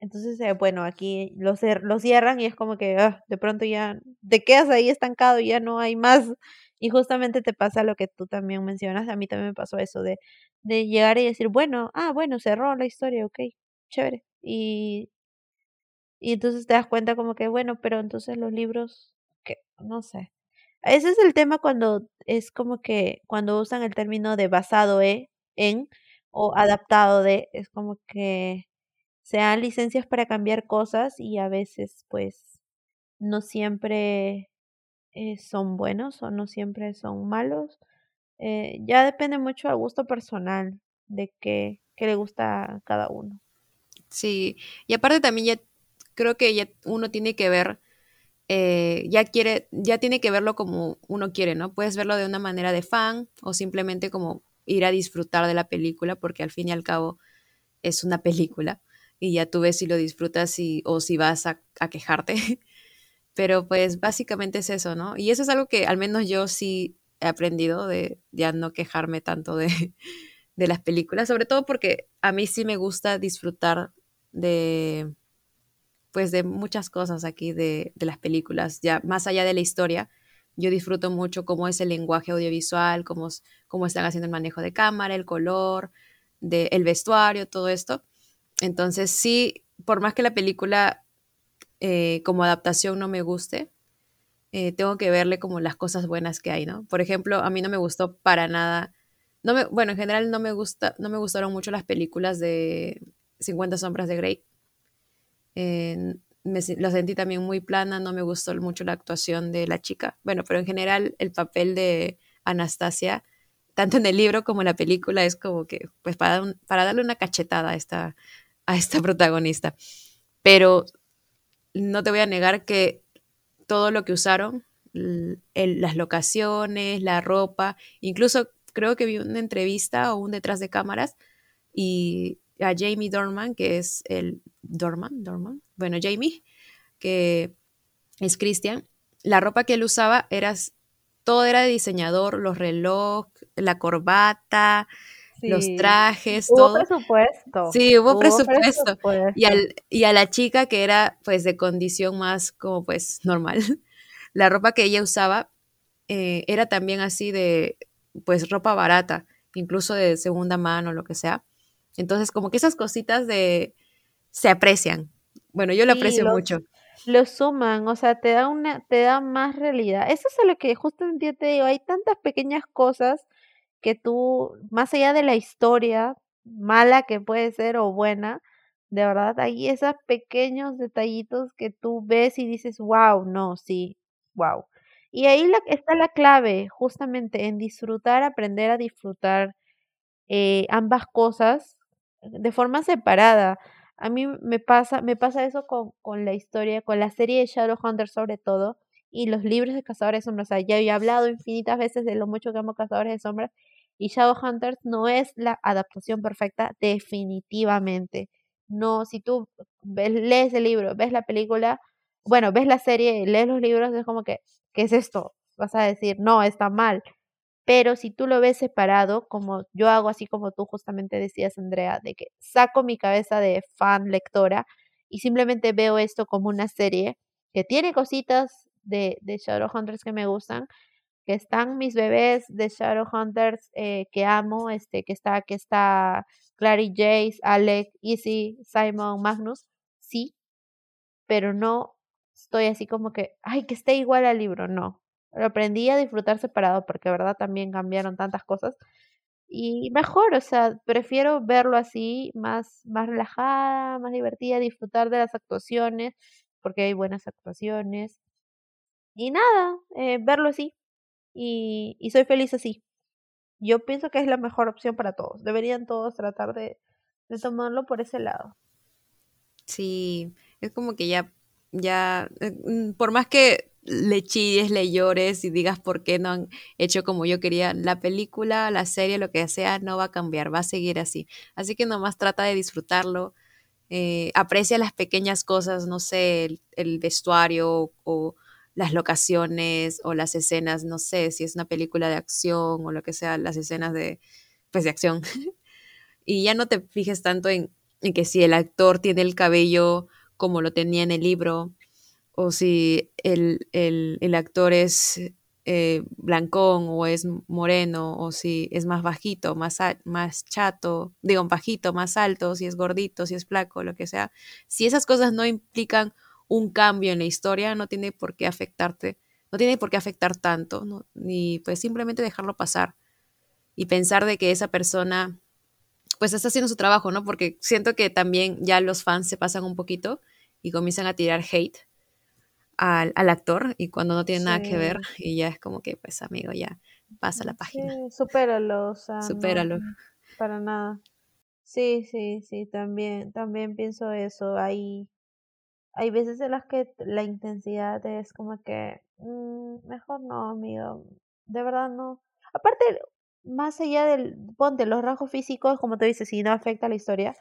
Entonces, eh, bueno, aquí lo, lo cierran y es como que ah, de pronto ya te quedas ahí estancado y ya no hay más. Y justamente te pasa lo que tú también mencionas. A mí también me pasó eso de, de llegar y decir, bueno, ah, bueno, cerró la historia, ok, chévere. Y, y entonces te das cuenta como que, bueno, pero entonces los libros, que no sé. Ese es el tema cuando es como que cuando usan el término de basado e, en o adaptado de, es como que se dan licencias para cambiar cosas y a veces pues no siempre eh, son buenos o no siempre son malos. Eh, ya depende mucho a gusto personal de qué, qué le gusta a cada uno. Sí, y aparte también ya creo que ya uno tiene que ver eh, ya quiere, ya tiene que verlo como uno quiere, ¿no? Puedes verlo de una manera de fan o simplemente como ir a disfrutar de la película, porque al fin y al cabo es una película y ya tú ves si lo disfrutas o si vas a, quejarte. Pero pues básicamente es eso, ¿no? Y eso es algo que al menos yo sí he aprendido de ya no quejarme tanto de, de las películas, sobre todo porque a mí sí me gusta disfrutar de, pues de muchas cosas aquí de, las películas, ya más allá de la historia. Yo disfruto mucho cómo es el lenguaje audiovisual, cómo, cómo están haciendo el manejo de cámara, el color, el vestuario, todo esto. Entonces sí, por más que la película eh, como adaptación no me guste, eh, tengo que verle como las cosas buenas que hay, ¿no? Por ejemplo, a mí no me gustó para nada, no me, bueno, en general no me gusta, no me gustaron mucho las películas de 50 sombras de Grey me, lo sentí también muy plana, no me gustó mucho la actuación de la chica. Bueno, pero en general el papel de Anastasia, tanto en el libro como en la película, es como que, pues para, para darle una cachetada a esta, a esta protagonista. Pero no te voy a negar que todo lo que usaron, las locaciones, la ropa, incluso creo que vi una entrevista o un detrás de cámaras y a Jamie Dorman, que es el Dorman, Dorman, bueno, Jamie, que es Christian, la ropa que él usaba era, todo era de diseñador, los relojes, la corbata, los trajes, hubo todo. presupuesto. Sí, hubo, presupuesto. Y, al, y a la chica que era pues de condición más como pues normal, la ropa que ella usaba eh, era también así de pues ropa barata, incluso de segunda mano, lo que sea. Entonces como que esas cositas de se aprecian. Bueno, yo lo aprecio mucho. Lo suman, o sea, te da una, te da más realidad. Eso es a lo que justamente te digo, hay tantas pequeñas cosas que tú, más allá de la historia mala que puede ser o buena, de verdad, hay esos pequeños detallitos que tú ves y dices, wow, no, sí, wow. Y ahí la, está la clave, justamente en disfrutar, aprender a disfrutar eh, ambas cosas de forma separada. A mí me pasa, me pasa eso con, con la historia, con la serie de Shadowhunter sobre todo, y los libros de Cazadores de Sombras. O sea, ya he hablado infinitas veces de lo mucho que amo Cazadores de Sombras, y Shadowhunters no es la adaptación perfecta, definitivamente. No, si tú ves, lees el libro, ves la película, bueno, ves la serie, lees los libros, es como que, ¿qué es esto? Vas a decir, no, está mal. Pero si tú lo ves separado, como yo hago, así como tú justamente decías, Andrea, de que saco mi cabeza de fan lectora y simplemente veo esto como una serie que tiene cositas de, de Shadowhunters que me gustan, que están mis bebés de Shadowhunters eh, que amo, este, que está, que está Clary Jace, Alec, Easy, Simon, Magnus, sí, pero no estoy así como que, ay, que esté igual al libro, no. Lo aprendí a disfrutar separado porque, verdad, también cambiaron tantas cosas. Y mejor, o sea, prefiero verlo así, más, más relajada, más divertida, disfrutar de las actuaciones, porque hay buenas actuaciones. Y nada, eh, verlo así. Y, y soy feliz así. Yo pienso que es la mejor opción para todos. Deberían todos tratar de, de tomarlo por ese lado. Sí, es como que ya, ya, eh, mm, por más que le chilles, le llores y digas por qué no han hecho como yo quería, la película, la serie, lo que sea, no va a cambiar, va a seguir así. Así que nomás trata de disfrutarlo, eh, aprecia las pequeñas cosas, no sé, el, vestuario o las locaciones o las escenas, no sé, si es una película de acción o lo que sea, las escenas de, pues, de acción. y ya no te fijes tanto en que si el actor tiene el cabello como lo tenía en el libro, o si el, el, el actor es eh, blancón o es moreno, o si es más bajito, más, más chato, digo, bajito, más alto, si es gordito, si es flaco, lo que sea. Si esas cosas no implican un cambio en la historia, no tiene por qué afectarte, no tiene por qué afectar tanto, ni pues simplemente dejarlo pasar y pensar de que esa persona pues está haciendo su trabajo, ¿no? Porque siento que también ya los fans se pasan un poquito y comienzan a tirar hate al, actor y cuando no tiene nada que ver y ya es como que pues amigo ya pasa la página. Sí, supéralo, o sea, supéralo. para nada. Sí, sí, sí, también, también pienso eso. Hay, hay veces en las que la intensidad es como que, mm, mejor no, amigo, de verdad no. Aparte, más allá del, ponte, los rasgos físicos, como te dices, si no afecta a la historia,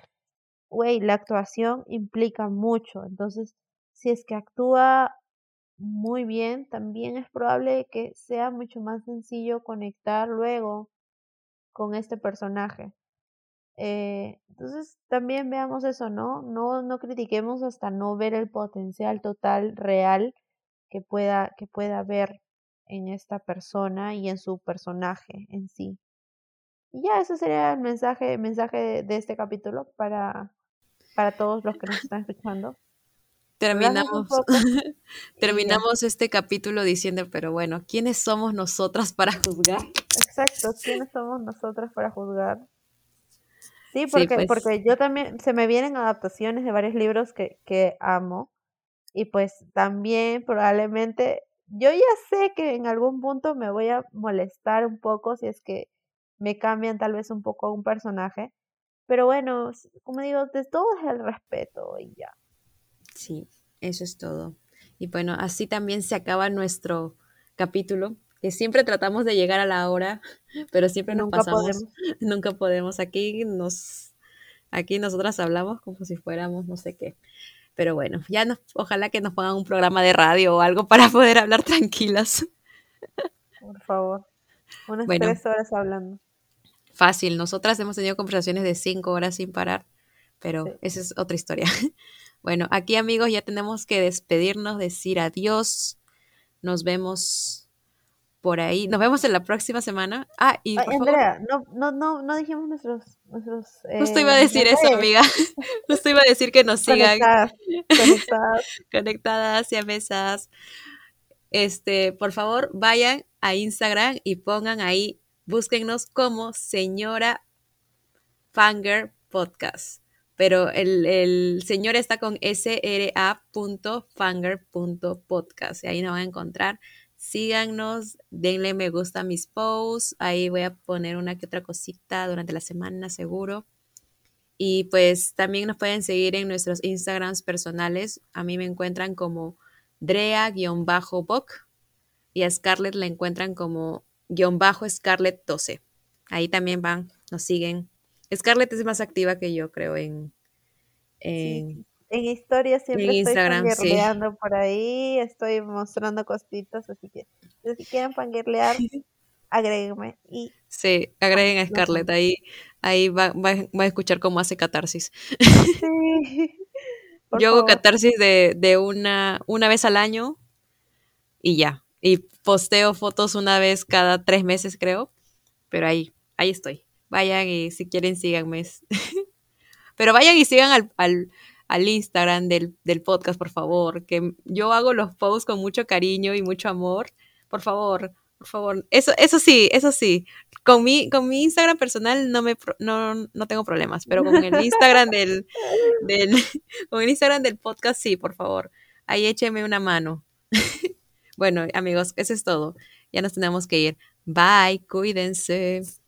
güey, la actuación implica mucho. Entonces, si es que actúa muy bien, también es probable que sea mucho más sencillo conectar luego con este personaje. Eh, entonces también veamos eso, ¿no? ¿no? No critiquemos hasta no ver el potencial total real que pueda, que pueda ver en esta persona y en su personaje en sí. Y ya, ese sería el mensaje, mensaje de, este capítulo para, para todos los que nos están escuchando. Terminamos, terminamos este capítulo diciendo, pero bueno, ¿quiénes somos nosotras para juzgar? Exacto, ¿quiénes somos nosotras para juzgar? Sí, porque, pues. porque yo también, se me vienen adaptaciones de varios libros que, que amo y pues también probablemente, yo ya sé que en algún punto me voy a molestar un poco si es que me cambian tal vez un poco a un personaje, pero bueno, como digo, de todo es el respeto y ya. Sí, eso es todo. Y bueno, así también se acaba nuestro capítulo que siempre tratamos de llegar a la hora, pero siempre nos Nunca pasamos, podemos. nunca podemos. Aquí nos, aquí nosotras hablamos como si fuéramos no sé qué. Pero bueno, ya nos, ojalá que nos pongan un programa de radio o algo para poder hablar tranquilas. Por favor. Unas Bueno. tres horas hablando. Fácil, nosotras hemos tenido conversaciones de cinco horas sin parar, pero Sí. esa es otra historia. Bueno, aquí amigos ya tenemos que despedirnos, decir adiós. Nos vemos por ahí. Nos vemos en la próxima semana. Ah, y Ay, favor, Andrea, no, no, no, no dijimos nuestros, nuestros justo eh, iba a decir eso, redes. amiga. Justo iba a decir que nos sigan Conectadas, conectadas. conectadas y a mesas. Este, por favor, vayan a Instagram y pongan ahí, búsquennos como señora Fanger Podcast. Pero el, el señor está con sra.fanger.podcast. Y ahí nos van a encontrar. Síganos, denle me gusta a mis posts. Ahí voy a poner una que otra cosita durante la semana, seguro. Y pues también nos pueden seguir en nuestros Instagrams personales. A mí me encuentran como Drea-Boc y a Scarlett la encuentran como guion bajo Scarlett 12. Ahí también van, nos siguen. Scarlett es más activa que yo, creo, en, en En historia siempre En estoy sí. fangirleando por ahí, estoy mostrando cositas, así que si quieren fangirlear, agréguenme. Y sí, agreguen a. Scarlett, ahí, ahí va, va- va a escuchar cómo hace catarsis. sí, por Yo hago catarsis de, de una, una vez al año y ya. Y posteo fotos una vez cada tres meses, creo. Pero ahí, ahí estoy. Vayan y si quieren síganme. Pero vayan y sigan al, al, al Instagram del, del podcast, por favor. Que yo hago los posts con mucho cariño y mucho amor. Por favor, por favor. Eso, eso sí, eso sí. Con mi, con mi Instagram personal no me no, no tengo problemas, pero con el Instagram del, del, con el Instagram del podcast, sí, por favor. Ahí écheme una mano. bueno, amigos, eso es todo. Ya nos tenemos que ir. Bye, cuídense.